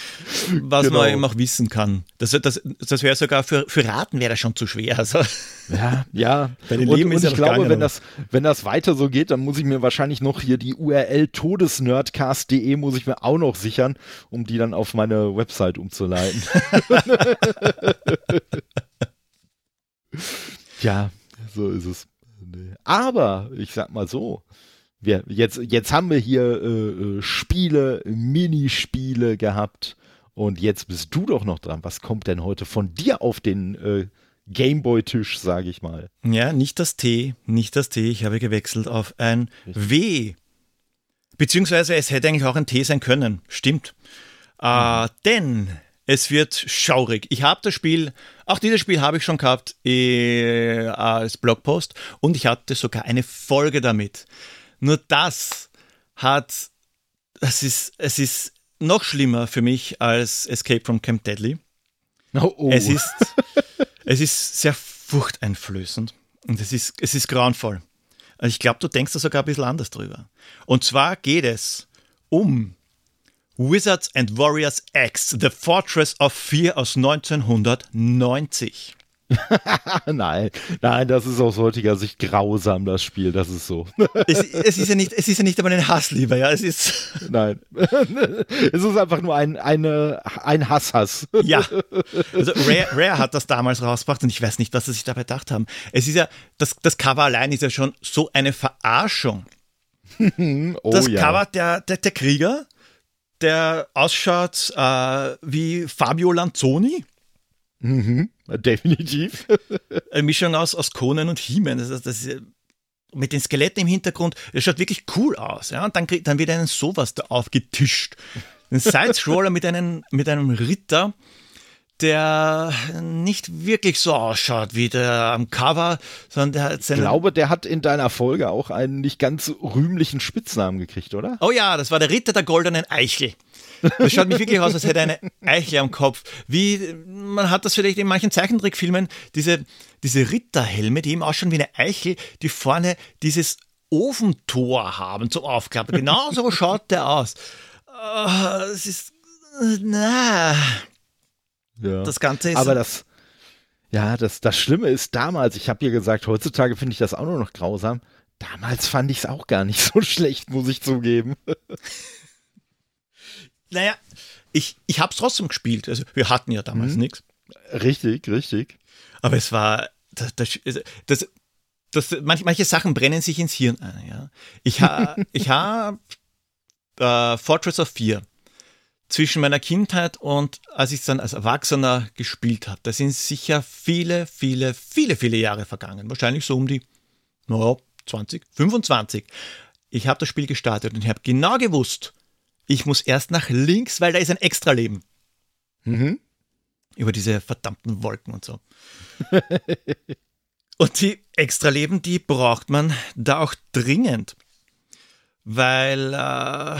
was genau. man eben auch wissen kann. Das, das, das wäre sogar für, für Raten wäre das schon zu schwer. Also. Ja, ja. Bei den und, und ich ja glaube, wenn das, wenn das weiter so geht, dann muss ich mir wahrscheinlich noch hier die URL todesnerdcast.de muss ich mir auch noch sichern, um die dann auf meine Website umzuleiten. ja, so ist es. Aber ich sag mal so, wir, jetzt, jetzt haben wir hier äh, äh, Spiele, Minispiele gehabt und jetzt bist du doch noch dran. Was kommt denn heute von dir auf den äh, Gameboy-Tisch, sage ich mal? Ja, nicht das T, nicht das T. Ich habe gewechselt auf ein W. Beziehungsweise es hätte eigentlich auch ein T sein können. Stimmt. Äh. Denn es wird schaurig. Ich habe das Spiel, auch dieses Spiel habe ich schon gehabt äh, als Blogpost und ich hatte sogar eine Folge damit. Nur das hat, das ist, es ist noch schlimmer für mich als Escape from Camp Deadly. Oh, oh. Es ist, es ist sehr furchteinflößend und es ist, es ist grauenvoll. Also ich glaube, du denkst da sogar ein bisschen anders drüber. Und zwar geht es um Wizards and Warriors X, The Fortress of Fear aus 1990. nein, nein, das ist aus heutiger Sicht grausam, das Spiel, das ist so. es, es, ist ja nicht, es ist ja nicht aber ein Hasslieber, ja, es ist. Nein. es ist einfach nur ein, eine, ein Hasshass. ja. Also Rare, Rare hat das damals rausgebracht und ich weiß nicht, was sie sich dabei gedacht haben. Es ist ja, das, das Cover allein ist ja schon so eine Verarschung. oh, das ja. Cover der, der, der Krieger der ausschaut äh, wie Fabio Lanzoni. Mhm, definitiv. Eine Mischung aus, aus Conan und He-Man. Das, das ist, mit den Skeletten im Hintergrund, das schaut wirklich cool aus. Ja? Und dann, dann wird einem sowas da aufgetischt. Ein Side-Scroller mit einem, mit einem Ritter, der nicht wirklich so ausschaut wie der am Cover, sondern der hat Ich glaube, der hat in deiner Folge auch einen nicht ganz rühmlichen Spitznamen gekriegt, oder? Oh ja, das war der Ritter der goldenen Eichel. Das schaut mich wirklich aus, als hätte er eine Eichel am Kopf. Wie, man hat das vielleicht in manchen Zeichentrickfilmen, diese, diese Ritterhelme, die eben ausschauen wie eine Eichel, die vorne dieses Ofentor haben zum Aufklappen. Genau so schaut der aus. Oh, es ist, na, Ja. das Ganze ist Aber das, ja, das, das Schlimme ist damals, ich habe dir gesagt, heutzutage finde ich das auch nur noch grausam. Damals fand ich es auch gar nicht so schlecht, muss ich zugeben. Naja, ich, ich habe es trotzdem gespielt. Also wir hatten ja damals Mhm. nichts. Richtig, richtig. Aber es war, das, das, das, das, manche, manche Sachen brennen sich ins Hirn ein. Ja. Ich habe ich hab, äh, Fortress of Fear zwischen meiner Kindheit und als ich es dann als Erwachsener gespielt habe. Da sind sicher viele, viele, viele, viele Jahre vergangen. Wahrscheinlich so um die naja, 20, 25. Ich habe das Spiel gestartet und ich habe genau gewusst, ich muss erst nach links, weil da ist ein Extra-Leben Mhm. über diese verdammten Wolken und so. und die Extraleben, die braucht man da auch dringend, weil äh,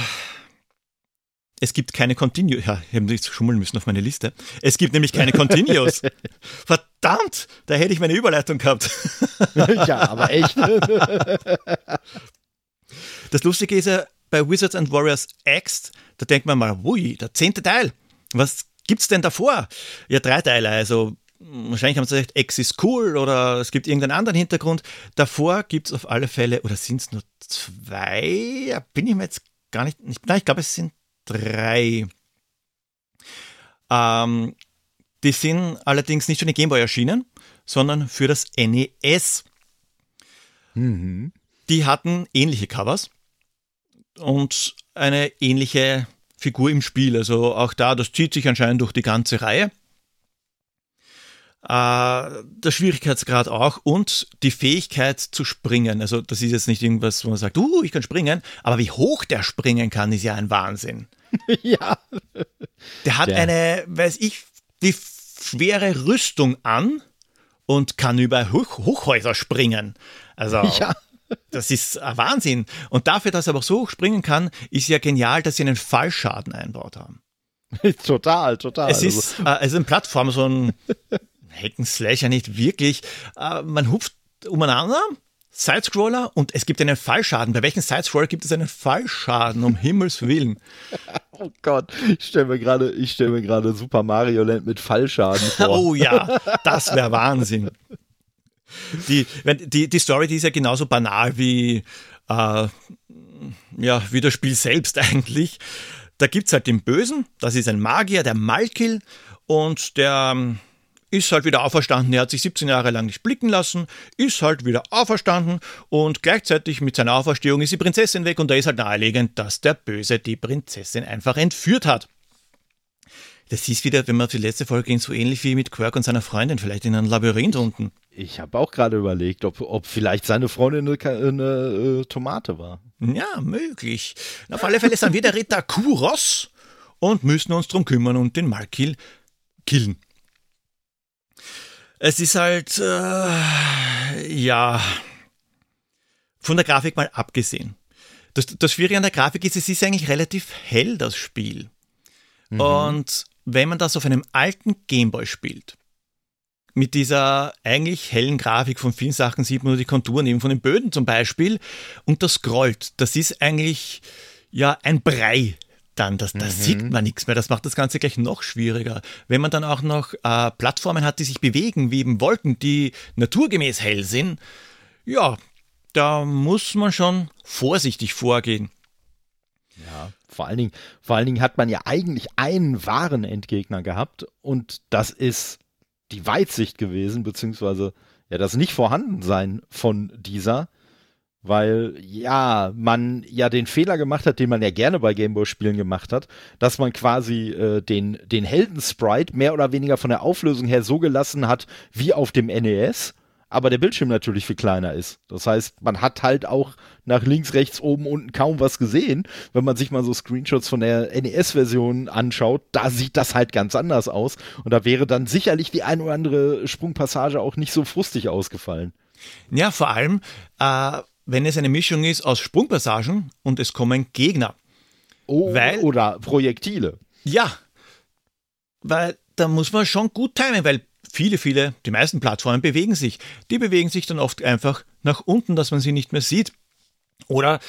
es gibt keine Continuous. Ja, ich habe jetzt schummeln müssen auf meine Liste. Es gibt nämlich keine Continuous. Verdammt, da hätte ich meine Überleitung gehabt. ja, aber echt. Das Lustige ist ja, bei Wizards and Warriors X, da denkt man mal, ui, der zehnte Teil. Was gibt's denn davor? Ja, drei Teile. Also wahrscheinlich haben sie gesagt, X ist cool oder es gibt irgendeinen anderen Hintergrund. Davor gibt's auf alle Fälle, oder sind es nur zwei? Ja, bin ich mir jetzt gar nicht. Ich, nein, ich glaube, es sind drei. Ähm, die sind allerdings nicht für den Gameboy erschienen, sondern für das NES. mhm. Die hatten ähnliche Covers und eine ähnliche Figur im Spiel. Also auch da, das zieht sich anscheinend durch die ganze Reihe. Äh, der Schwierigkeitsgrad auch und die Fähigkeit zu springen. Also das ist jetzt nicht irgendwas, wo man sagt, uh, ich kann springen, aber wie hoch der springen kann, ist ja ein Wahnsinn. ja. Der hat Der- eine, weiß ich, die schwere Rüstung an und kann über Hoch Hochhäuser springen. Also Ja. das ist ein Wahnsinn. Und dafür, dass er aber so hoch springen kann, ist ja genial, dass sie einen Fallschaden einbaut haben. total, total. Es Also, ist, äh, es ist eine Plattform, so ein Hack'n'Slasher nicht wirklich. Äh, man hupft umeinander, Sidescroller und es gibt einen Fallschaden. Bei welchen Sidescroller gibt es einen Fallschaden, um Himmels Willen? oh Gott, ich stelle mir gerade, ich stelle mir gerade Super Mario Land mit Fallschaden vor. Oh ja, das wäre Wahnsinn. Die, die, die Story, die ist ja genauso banal wie, äh, ja, wie das Spiel selbst eigentlich. Da gibt es halt den Bösen, das ist ein Magier, der Malkil, und der ähm, ist halt wieder auferstanden. Er hat sich 17 Jahre lang nicht blicken lassen, ist halt wieder auferstanden und gleichzeitig mit seiner Auferstehung ist die Prinzessin weg und da ist halt naheliegend, dass der Böse die Prinzessin einfach entführt hat. Das ist wieder, wenn man auf die letzte Folge ging, so ähnlich wie mit Quirk und seiner Freundin, vielleicht in einem Labyrinth unten. Ich habe auch gerade überlegt, ob, ob vielleicht seine Freundin eine, eine äh, Tomate war. Ja, möglich. Auf alle Fälle sind wir der Ritter Kuros und müssen uns drum kümmern und den Malkil killen. Es ist halt, äh, ja, von der Grafik mal abgesehen. Das, das Schwierige an der Grafik ist, es ist eigentlich relativ hell, das Spiel. Und wenn man das auf einem alten Gameboy spielt, mit dieser eigentlich hellen Grafik von vielen Sachen sieht man nur die Konturen eben von den Böden zum Beispiel und das scrollt. Das ist eigentlich ja ein Brei dann. Das, das sieht man nichts mehr. Das macht das Ganze gleich noch schwieriger. Wenn man dann auch noch äh, Plattformen hat, die sich bewegen, wie eben Wolken, die naturgemäß hell sind, ja, da muss man schon vorsichtig vorgehen. Ja, vor allen Dingen, vor allen Dingen hat man ja eigentlich einen wahren Endgegner gehabt und das ist die Weitsicht gewesen, beziehungsweise ja das Nicht-Vorhandensein von dieser, weil ja, man ja den Fehler gemacht hat, den man ja gerne bei Gameboy-Spielen gemacht hat, dass man quasi äh, den, den Helden-Sprite mehr oder weniger von der Auflösung her so gelassen hat wie auf dem NES. aber der Bildschirm natürlich viel kleiner ist. Das heißt, man hat halt auch nach links, rechts, oben, unten kaum was gesehen. Wenn man sich mal so Screenshots von der NES-Version anschaut, da sieht das halt ganz anders aus. Und da wäre dann sicherlich die ein oder andere Sprungpassage auch nicht so frustig ausgefallen. Ja, vor allem, äh, wenn es eine Mischung ist aus Sprungpassagen und es kommen Gegner. Oh, weil, oder Projektile. Ja, weil da muss man schon gut timen, weil viele, viele, die meisten Plattformen bewegen sich. Die bewegen sich dann oft einfach nach unten, dass man sie nicht mehr sieht. Oder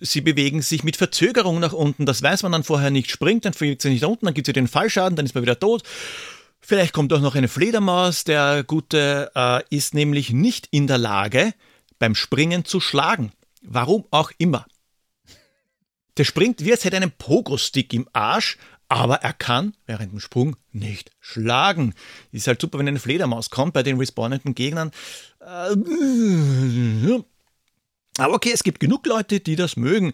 sie bewegen sich mit Verzögerung nach unten. Das weiß man dann vorher nicht. Springt, dann fliegt sie nicht nach unten, dann gibt sie den Fallschaden, dann ist man wieder tot. Vielleicht kommt auch noch eine Fledermaus. Der Gute äh, ist nämlich nicht in der Lage, beim Springen zu schlagen. Warum auch immer. Der springt wie als hätte einen Pogo-Stick im Arsch, aber er kann während dem Sprung nicht schlagen. Ist halt super, wenn eine Fledermaus kommt bei den respawnenden Gegnern. Aber okay, es gibt genug Leute, die das mögen.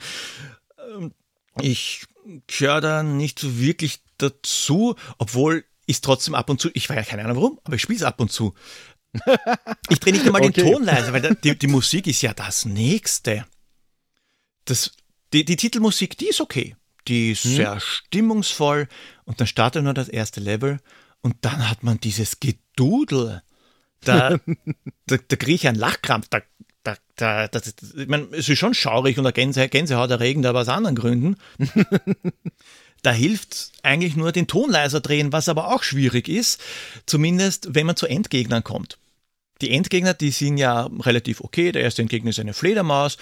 Ich gehöre da nicht so wirklich dazu, obwohl ich trotzdem ab und zu, ich weiß ja keine Ahnung warum, aber ich spiele es ab und zu. Ich drehe nicht einmal okay. den Ton leise, weil die, die, Musik ist ja das Nächste. Das, die, die Titelmusik, die ist okay. Die ist hm. sehr stimmungsvoll und dann startet nur das erste Level und dann hat man dieses Gedudel. Da, da, da kriege ich einen Lachkrampf. Da, da, da, das, ich meine, es ist schon schaurig und eine Gänse, Gänsehaut erregend, aber aus anderen Gründen. da hilft eigentlich nur den Ton leiser drehen, was aber auch schwierig ist, zumindest wenn man zu Endgegnern kommt. Die Endgegner, die sind ja relativ okay. Der erste Endgegner ist eine Fledermaus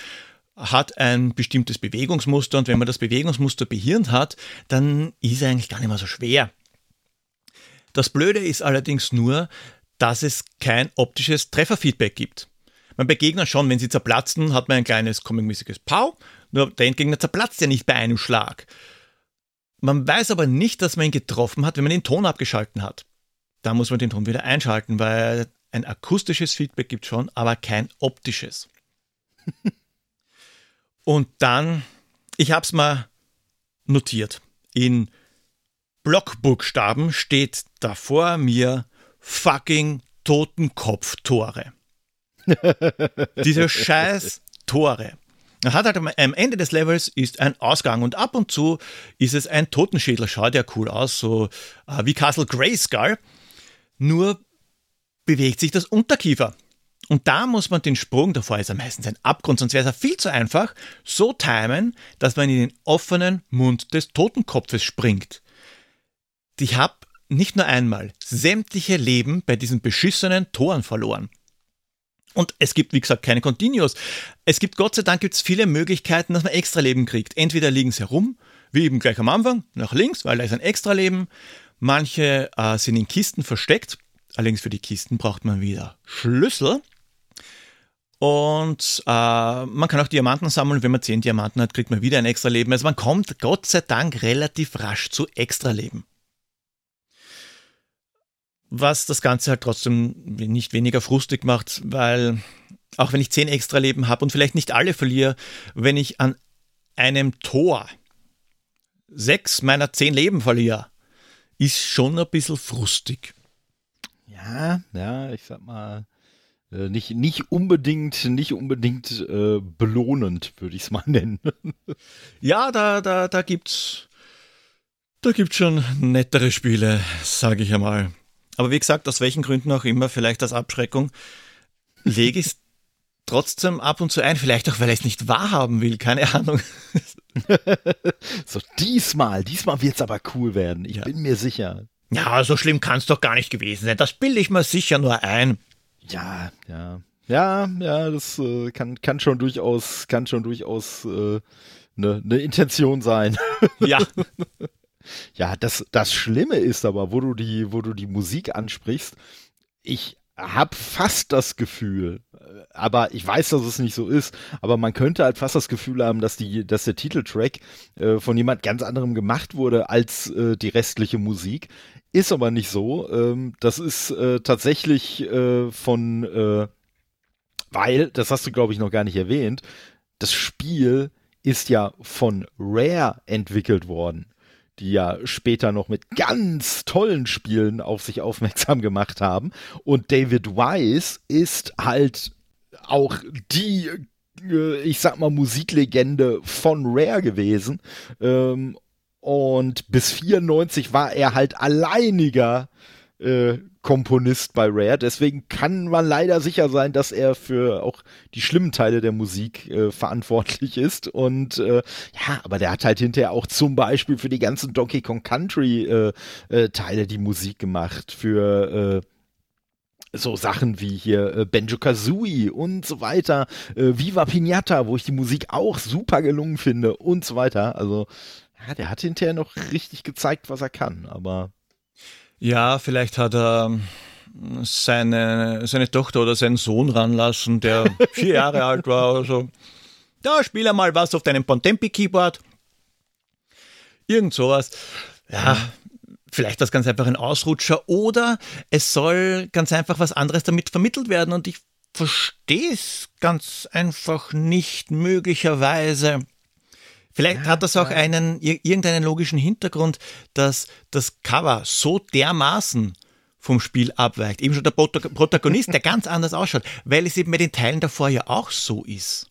hat ein bestimmtes Bewegungsmuster und wenn man das Bewegungsmuster behirnt hat, dann ist er eigentlich gar nicht mehr so schwer. Das Blöde ist allerdings nur, dass es kein optisches Trefferfeedback gibt. Man bei Gegnern schon, wenn sie zerplatzen, hat man ein kleines comic-mäßiges Pau, nur der Endgegner zerplatzt ja nicht bei einem Schlag. Man weiß aber nicht, dass man ihn getroffen hat, wenn man den Ton abgeschalten hat. Da muss man den Ton wieder einschalten, weil ein akustisches Feedback gibt schon, aber kein optisches. Und dann, ich habe es mal notiert. In Blockbuchstaben steht da vor mir fucking Totenkopf-Tore. Diese scheiß Tore. Er hat halt am Ende des Levels ist ein Ausgang und ab und zu ist es ein Totenschädel. Schaut ja cool aus, so äh, wie Castle Grayskull. Nur bewegt sich das Unterkiefer. Und da muss man den Sprung, davor ist er meistens ein Abgrund, sonst wäre es viel zu einfach, so timen, dass man in den offenen Mund des Totenkopfes springt. Ich habe nicht nur einmal sämtliche Leben bei diesen beschissenen Toren verloren. Und es gibt, wie gesagt, keine Continuous. Es gibt, Gott sei Dank, gibt's viele Möglichkeiten, dass man extra Leben kriegt. Entweder liegen sie herum, wie eben gleich am Anfang, nach links, weil da ist ein extra Leben. Manche äh, sind in Kisten versteckt. Allerdings für die Kisten braucht man wieder Schlüssel. Und äh, man kann auch Diamanten sammeln. Wenn man 10 Diamanten hat, kriegt man wieder ein extra Leben. Also man kommt Gott sei Dank relativ rasch zu extra Leben. Was das Ganze halt trotzdem nicht weniger frustig macht, weil auch wenn ich 10 extra Leben habe und vielleicht nicht alle verliere, wenn ich an einem Tor sechs meiner zehn Leben verliere, ist schon ein bisschen frustig. Ja, ja, ich sag mal, äh, nicht, nicht unbedingt, nicht unbedingt äh, belohnend, würde ich es mal nennen. ja, da, da, da gibt's, da gibt's schon nettere Spiele, sage ich einmal. Aber wie gesagt, aus welchen Gründen auch immer, vielleicht als Abschreckung, lege ich es trotzdem ab und zu ein. Vielleicht auch, weil ich es nicht wahrhaben will, keine Ahnung. so, diesmal, diesmal wird es aber cool werden. Ich ja. bin mir sicher. Ja, so schlimm kann es doch gar nicht gewesen sein. Das bilde ich mir sicher nur ein. Ja, ja. Ja, ja, das äh, kann, kann schon durchaus, kann schon durchaus eine äh, ne, ne Intention sein. Ja. ja, das, das Schlimme ist aber, wo du die, wo du die Musik ansprichst, ich habe fast das Gefühl, äh, aber ich weiß, dass es nicht so ist, aber man könnte halt fast das Gefühl haben, dass die, dass der Titeltrack äh, von jemand ganz anderem gemacht wurde als äh, die restliche Musik. Ist aber nicht so. Ähm, das ist äh, tatsächlich äh, von, äh, weil, das hast du glaube ich noch gar nicht erwähnt, das Spiel ist ja von Rare entwickelt worden. die ja später noch mit ganz tollen Spielen auf sich aufmerksam gemacht haben. Und David Wise ist halt auch die äh, ich sag mal, Musiklegende von Rare gewesen. Ähm, und bis 94 war er halt alleiniger äh, Komponist bei Rare. Deswegen kann man leider sicher sein, dass er für auch die schlimmen Teile der Musik äh, verantwortlich ist. Und äh, ja, aber der hat halt hinterher auch zum Beispiel für die ganzen Donkey Kong Country äh, äh Teile die Musik gemacht. Für äh, so Sachen wie hier äh, Benjo Kazooie und so weiter, äh, Viva Pinata, wo ich die Musik auch super gelungen finde und so weiter. Also, ja, der hat hinterher noch richtig gezeigt, was er kann, aber ja, vielleicht hat er seine, seine Tochter oder seinen Sohn ranlassen, der vier Jahre alt war oder so. Da, spiel mal was auf deinem Bontempi-Keyboard. Irgend sowas. Ja, vielleicht das ganz einfach ein Ausrutscher oder es soll ganz einfach was anderes damit vermittelt werden und ich verstehe es ganz einfach nicht möglicherweise. Vielleicht ja, hat das auch einen, irgendeinen logischen Hintergrund, dass das Cover so dermaßen vom Spiel abweicht. Eben schon der Protagonist, der ganz anders ausschaut, weil es eben bei den Teilen davor ja auch so ist.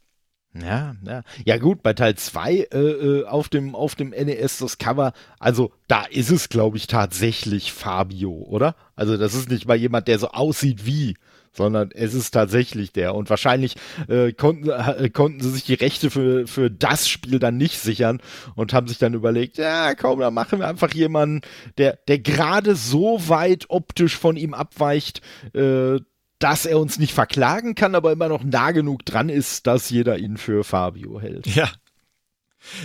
Ja, ja. Ja, gut, bei Teil 2 äh, äh, auf, dem, auf dem NES das Cover, also da ist es, glaube ich, tatsächlich Fabio, oder? Also das ist nicht mal jemand, der so aussieht wie sondern es ist tatsächlich der. Und wahrscheinlich äh, konnten, äh, konnten sie sich die Rechte für, für das Spiel dann nicht sichern und haben sich dann überlegt, ja, komm, dann machen wir einfach jemanden, der, der gerade so weit optisch von ihm abweicht, äh, dass er uns nicht verklagen kann, aber immer noch nah genug dran ist, dass jeder ihn für Fabio hält. Ja.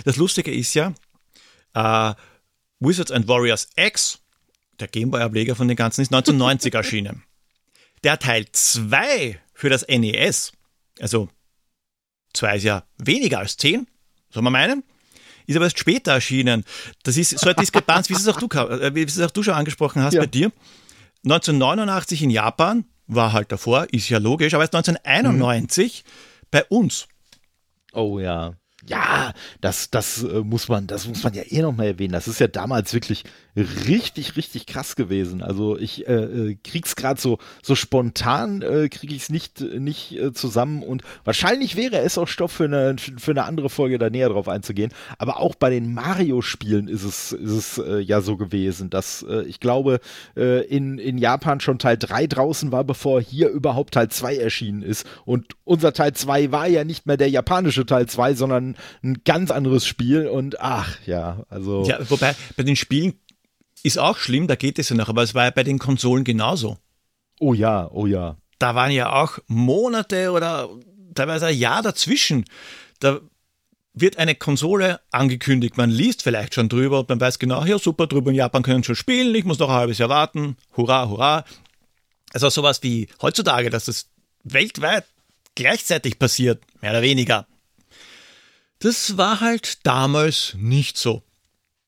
Das Lustige ist ja, äh, Wizards and Warriors X, der Gameboy-Ableger von den ganzen, ist 1990 erschienen. Der Teil 2 für das NES, also 2 ist ja weniger als 10, soll man meinen, ist aber erst später erschienen. Das ist so eine Diskrepanz, wie es auch du, äh, wie es auch du schon angesprochen hast ja. bei dir. 1989 in Japan, war halt davor, ist ja logisch, aber erst 1991 mhm. bei uns. Oh ja. Ja, das, das äh, muss man, das muss man ja eh noch mal erwähnen. Das ist ja damals wirklich richtig, richtig krass gewesen. Also ich äh, äh krieg's gerade so, so spontan äh, krieg ich's nicht, nicht äh, zusammen und wahrscheinlich wäre es auch Stoff für eine, für eine andere Folge da näher drauf einzugehen. Aber auch bei den Mario-Spielen ist es, ist es äh, ja so gewesen, dass äh, ich glaube, äh, in, in Japan schon Teil 3 draußen war, bevor hier überhaupt Teil 2 erschienen ist. Und unser Teil 2 war ja nicht mehr der japanische Teil 2, sondern ein ganz anderes Spiel und ach ja, also. Ja, wobei bei den Spielen ist auch schlimm, da geht es ja noch, aber es war ja bei den Konsolen genauso. Oh ja, oh ja. Da waren ja auch Monate oder teilweise ein Jahr dazwischen. Da wird eine Konsole angekündigt, man liest vielleicht schon drüber und man weiß genau, ja super, drüber in Japan können schon spielen, ich muss noch ein halbes Jahr warten, hurra, hurra. Also sowas wie heutzutage, dass es weltweit gleichzeitig passiert, mehr oder weniger. Das war halt damals nicht so.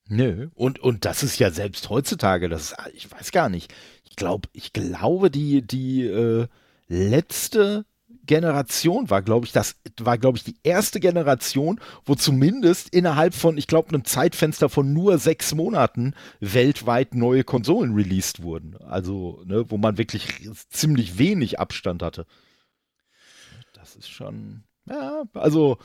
Nö. Und, und das ist ja selbst heutzutage, das ich weiß gar nicht. Ich glaube, ich glaube, die, die äh, letzte Generation war, glaube ich, das war, glaube ich, die erste Generation, wo zumindest innerhalb von, ich glaube, einem Zeitfenster von nur sechs Monaten weltweit neue Konsolen released wurden. Also, ne, wo man wirklich ziemlich wenig Abstand hatte. Das ist schon, ja, also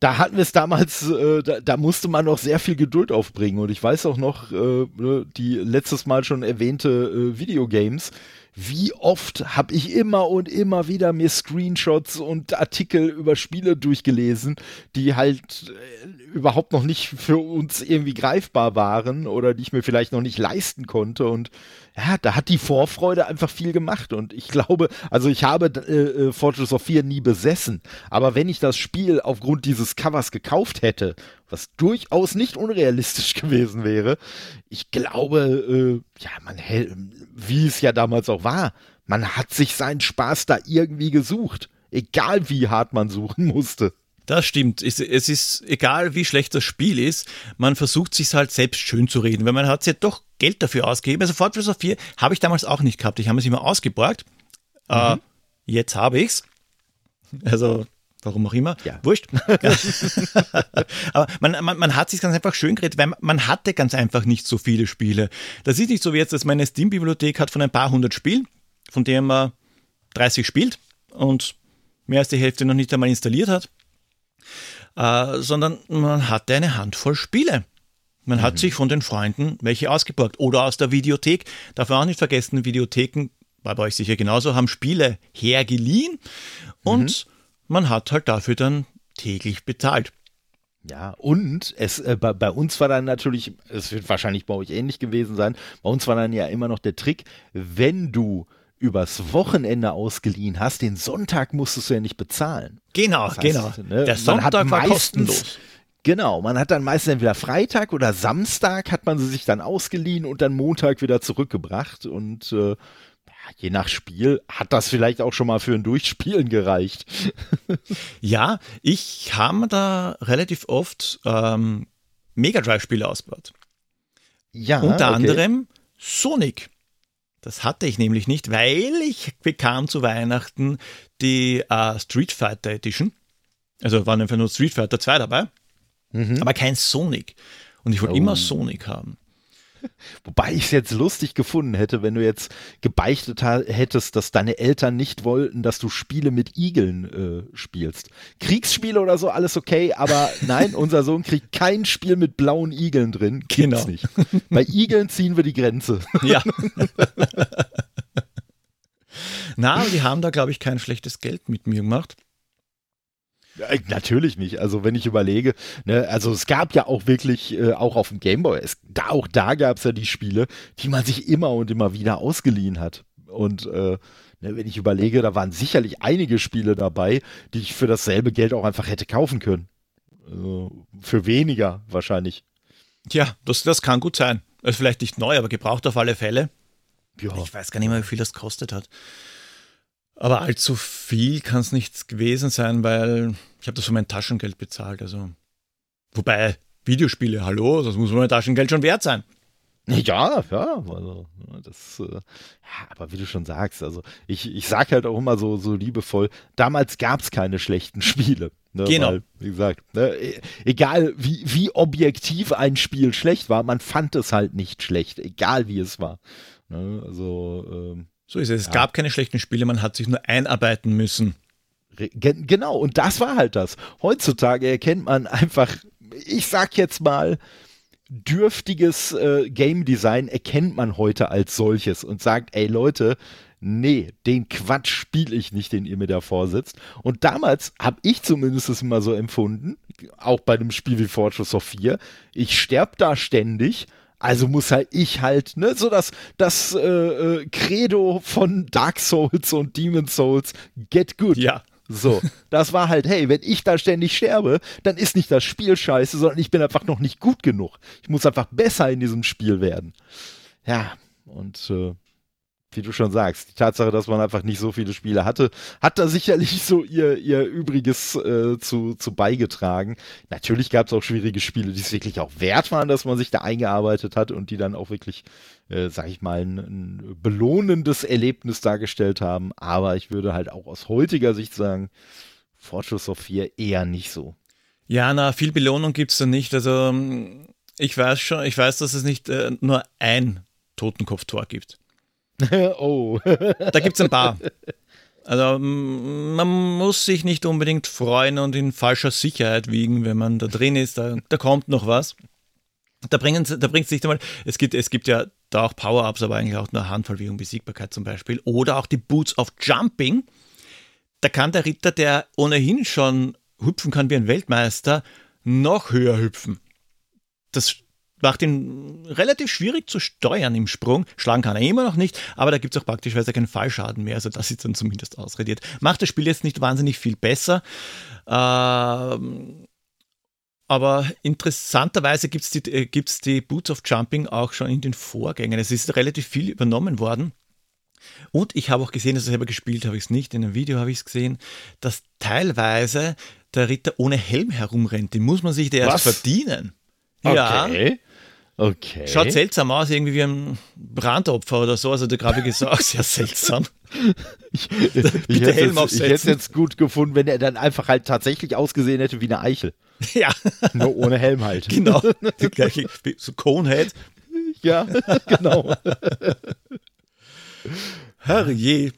da hatten wir es damals, äh, da, da, musste man noch sehr viel Geduld aufbringen. Und ich weiß auch noch, äh, ne, die letztes Mal schon erwähnte äh, Videogames, wie oft habe ich immer und immer wieder mir Screenshots und Artikel über Spiele durchgelesen, die halt äh, überhaupt noch nicht für uns irgendwie greifbar waren oder die ich mir vielleicht noch nicht leisten konnte. Und ja, da hat die Vorfreude einfach viel gemacht. Und ich glaube, also ich habe äh, äh Fortress of 4 nie besessen, aber wenn ich das Spiel aufgrund dieses Covers gekauft hätte, was durchaus nicht unrealistisch gewesen wäre, ich glaube, äh, ja, man hält, wie es ja damals auch war, man hat sich seinen Spaß da irgendwie gesucht. Egal wie hart man suchen musste. Das stimmt. Es, es, ist egal, wie schlecht das Spiel ist, man versucht sich halt selbst schön zu reden, weil man hat ja doch Geld dafür ausgegeben. Also Fortress of 4 habe ich damals auch nicht gehabt. Ich habe es immer ausgeborgt. Äh, mhm. Äh, jetzt habe ich's. Also Warum auch immer. Ja. Wurscht. Aber man, man, man hat sich ganz einfach schön geredet, weil man hatte ganz einfach nicht so viele Spiele. Das ist nicht so wie jetzt, dass meine Steam-Bibliothek hat von ein paar hundert Spielen, von denen man 30 spielt und mehr als die Hälfte noch nicht einmal installiert hat, äh, sondern man hatte eine Handvoll Spiele. Man hat sich von den Freunden welche ausgeborgt oder aus der Videothek. Darf man auch nicht vergessen, Videotheken, war bei euch sicher genauso, haben Spiele hergeliehen und man hat halt dafür dann täglich bezahlt. Ja, und es äh, bei, bei uns war dann natürlich, es wird wahrscheinlich bei euch ähnlich gewesen sein, bei uns war dann ja immer noch der Trick, wenn du übers Wochenende ausgeliehen hast, den Sonntag musstest du ja nicht bezahlen. Genau, Das heißt, genau. ne, Der Sonntag war meistens- kostenlos. Genau, man hat dann meistens entweder Freitag oder Samstag hat man sie sich dann ausgeliehen und dann Montag wieder zurückgebracht und äh, je nach Spiel hat das vielleicht auch schon mal für ein Durchspielen gereicht. Ja, ich habe da relativ oft ähm, Mega Drive-Spiele ausgebaut. Ja, Unter okay. anderem Sonic. Das hatte ich nämlich nicht, weil ich bekam zu Weihnachten die äh, Street Fighter Edition. Also waren einfach nur Street Fighter 2 dabei, Mhm. aber kein Sonic. Und ich wollte Oh. immer Sonic haben. Wobei ich es jetzt lustig gefunden hätte, wenn du jetzt gebeichtet hättest, dass deine Eltern nicht wollten, dass du Spiele mit Igeln äh, spielst. Kriegsspiele oder so, alles okay, aber nein, unser Sohn kriegt kein Spiel mit blauen Igeln drin. Gibt's Genau. nicht. Bei Igeln ziehen wir die Grenze. Ja. Na, die haben da, glaube ich, kein schlechtes Geld mit mir gemacht. Ja, Natürlich nicht. Also wenn ich überlege, ne, also es gab ja auch wirklich, äh, auch auf dem Gameboy, es, da, auch da gab es ja die Spiele, die man sich immer und immer wieder ausgeliehen hat. Und äh, ne, wenn ich überlege, da waren sicherlich einige Spiele dabei, die ich für dasselbe Geld auch einfach hätte kaufen können. Also, für weniger wahrscheinlich. Tja, das, das kann gut sein. Also vielleicht nicht neu, aber gebraucht auf alle Fälle. Ja. Ich weiß gar nicht mehr, wie viel das kostet hat. Aber allzu viel kann es nicht gewesen sein, weil ich habe das von meinem Taschengeld bezahlt. Also. Wobei, Videospiele, hallo, das muss mein Taschengeld schon wert sein. Ja, ja, also, das, äh, ja, aber wie du schon sagst, also ich, ich sag halt auch immer so, so liebevoll, damals gab es keine schlechten Spiele. Ne, Genau. Weil, wie gesagt, ne, e- egal wie, wie objektiv ein Spiel schlecht war, man fand es halt nicht schlecht, egal wie es war. Ne, also, ähm, So ist es. Es Ja. gab keine schlechten Spiele, man hat sich nur einarbeiten müssen. Genau, und das war halt das. Heutzutage erkennt man einfach, ich sag jetzt mal, dürftiges äh, Game Design erkennt man heute als solches und sagt, ey Leute, nee, den Quatsch spiele ich nicht, den ihr mir da vorsitzt. Und damals habe ich zumindest es immer so empfunden, auch bei einem Spiel wie Fortress of 4, ich sterb da ständig, also muss halt ich halt, ne, so das, das äh, äh, Credo von Dark Souls und Demon Souls, get good. Ja. So, das war halt, hey, wenn ich da ständig sterbe, dann ist nicht das Spiel scheiße, sondern ich bin einfach noch nicht gut genug. Ich muss einfach besser in diesem Spiel werden. Ja, und äh, wie du schon sagst, die Tatsache, dass man einfach nicht so viele Spiele hatte, hat da sicherlich so ihr, ihr Übriges äh, zu, zu beigetragen. Natürlich gab es auch schwierige Spiele, die es wirklich auch wert waren, dass man sich da eingearbeitet hat und die dann auch wirklich, äh, sag ich mal, ein, ein belohnendes Erlebnis dargestellt haben. Aber ich würde halt auch aus heutiger Sicht sagen, Fortress of 4 eher nicht so. Ja, na, viel Belohnung gibt es da nicht. Also, ich weiß schon, ich weiß, dass es nicht äh, nur ein Totenkopftor gibt. oh. Da gibt es ein paar. Also man muss sich nicht unbedingt freuen und in falscher Sicherheit wiegen, wenn man da drin ist. Da, da kommt noch was. Da bringen da bringt es nicht einmal. Es gibt, es gibt ja da auch Power-Ups, aber eigentlich auch nur Handvoll wie Unbesiegbarkeit zum Beispiel. Oder auch die Boots of Jumping. Da kann der Ritter, der ohnehin schon hüpfen kann wie ein Weltmeister, noch höher hüpfen. Das macht ihn relativ schwierig zu steuern im Sprung. Schlagen kann er immer noch nicht, aber da gibt es auch praktischerweise keinen Fallschaden mehr. Also das ist dann zumindest ausrediert. Macht das Spiel jetzt nicht wahnsinnig viel besser. Ähm, aber interessanterweise gibt es die, äh, gibt's die Boots of Jumping auch schon in den Vorgängen. Es ist relativ viel übernommen worden. Und ich habe auch gesehen, dass ich selber gespielt habe ich es nicht, in einem Video habe ich es gesehen, dass teilweise der Ritter ohne Helm herumrennt. Den muss man sich der erst Was? verdienen. Ja, Okay. Schaut seltsam aus, irgendwie wie ein Brandopfer oder so. Also der Grafik ist auch sehr seltsam. Ich, ich hätte Helm es, ich hätte es jetzt gut gefunden, wenn er dann einfach halt tatsächlich ausgesehen hätte wie eine Eichel. Ja. Nur ohne Helm halt. Genau. Die gleiche, so Conehead. Ja, genau. Herrje.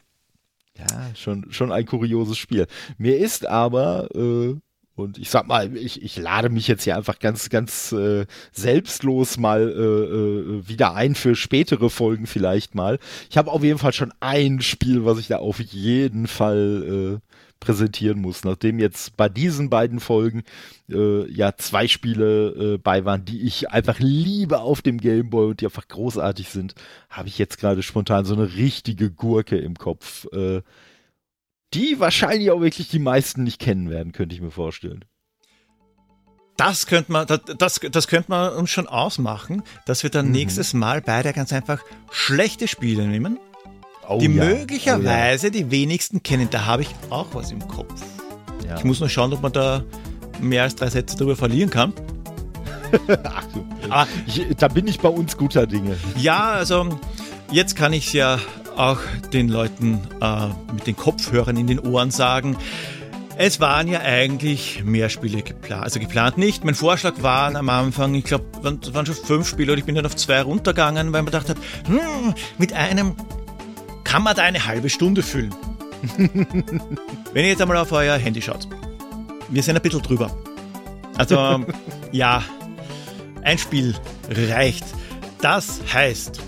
Ja, schon, schon ein kurioses Spiel. Mir ist aber äh, und ich sag mal, ich, ich lade mich jetzt hier einfach ganz, ganz äh, selbstlos mal äh, äh, wieder ein für spätere Folgen vielleicht mal. Ich habe auf jeden Fall schon ein Spiel, was ich da auf jeden Fall äh, präsentieren muss. Nachdem jetzt bei diesen beiden Folgen äh, ja zwei Spiele äh, bei waren, die ich einfach liebe auf dem Gameboy und die einfach großartig sind, habe ich jetzt gerade spontan so eine richtige Gurke im Kopf. Äh, die wahrscheinlich auch wirklich die meisten nicht kennen werden, könnte ich mir vorstellen. Das könnte man, das, das, das könnte man uns schon ausmachen, dass wir dann mhm. nächstes Mal beide ganz einfach schlechte Spiele nehmen, oh, die ja. möglicherweise oh, ja. die wenigsten kennen. Da habe ich auch was im Kopf. Ja. Ich muss nur schauen, ob man da mehr als drei Sätze darüber verlieren kann. Ach, Aber, ich, da bin ich bei uns guter Dinge. Ja, also jetzt kann ich es ja auch den Leuten äh, mit den Kopfhörern in den Ohren sagen, es waren ja eigentlich mehr Spiele geplant, also geplant nicht. Mein Vorschlag war am Anfang, ich glaube, es waren schon fünf Spiele und ich bin dann auf zwei runtergegangen, weil man gedacht hat, hm, mit einem kann man da eine halbe Stunde füllen. Wenn ihr jetzt einmal auf euer Handy schaut, wir sind ein bisschen drüber. Also, ja, ein Spiel reicht. Das heißt,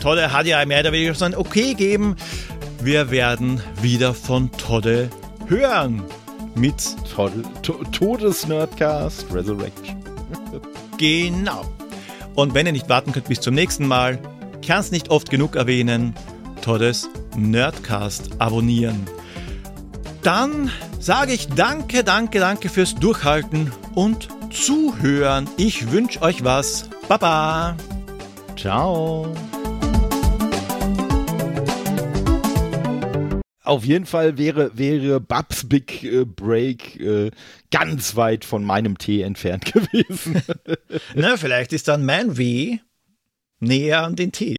Todde hat ja mehr oder weniger so ein Okay geben. Wir werden wieder von Todde hören. Mit Todes-Nerdcast Resurrection. genau. Und wenn ihr nicht warten könnt bis zum nächsten Mal, kann es nicht oft genug erwähnen, Toddes Nerdcast abonnieren. Dann sage ich danke, danke, danke fürs Durchhalten und Zuhören. Ich wünsche euch was. Baba. Ciao. Auf jeden Fall wäre, wäre Babs Big äh, Break äh, ganz weit von meinem Tee entfernt gewesen. Na, vielleicht ist dann mein W näher an den Tee.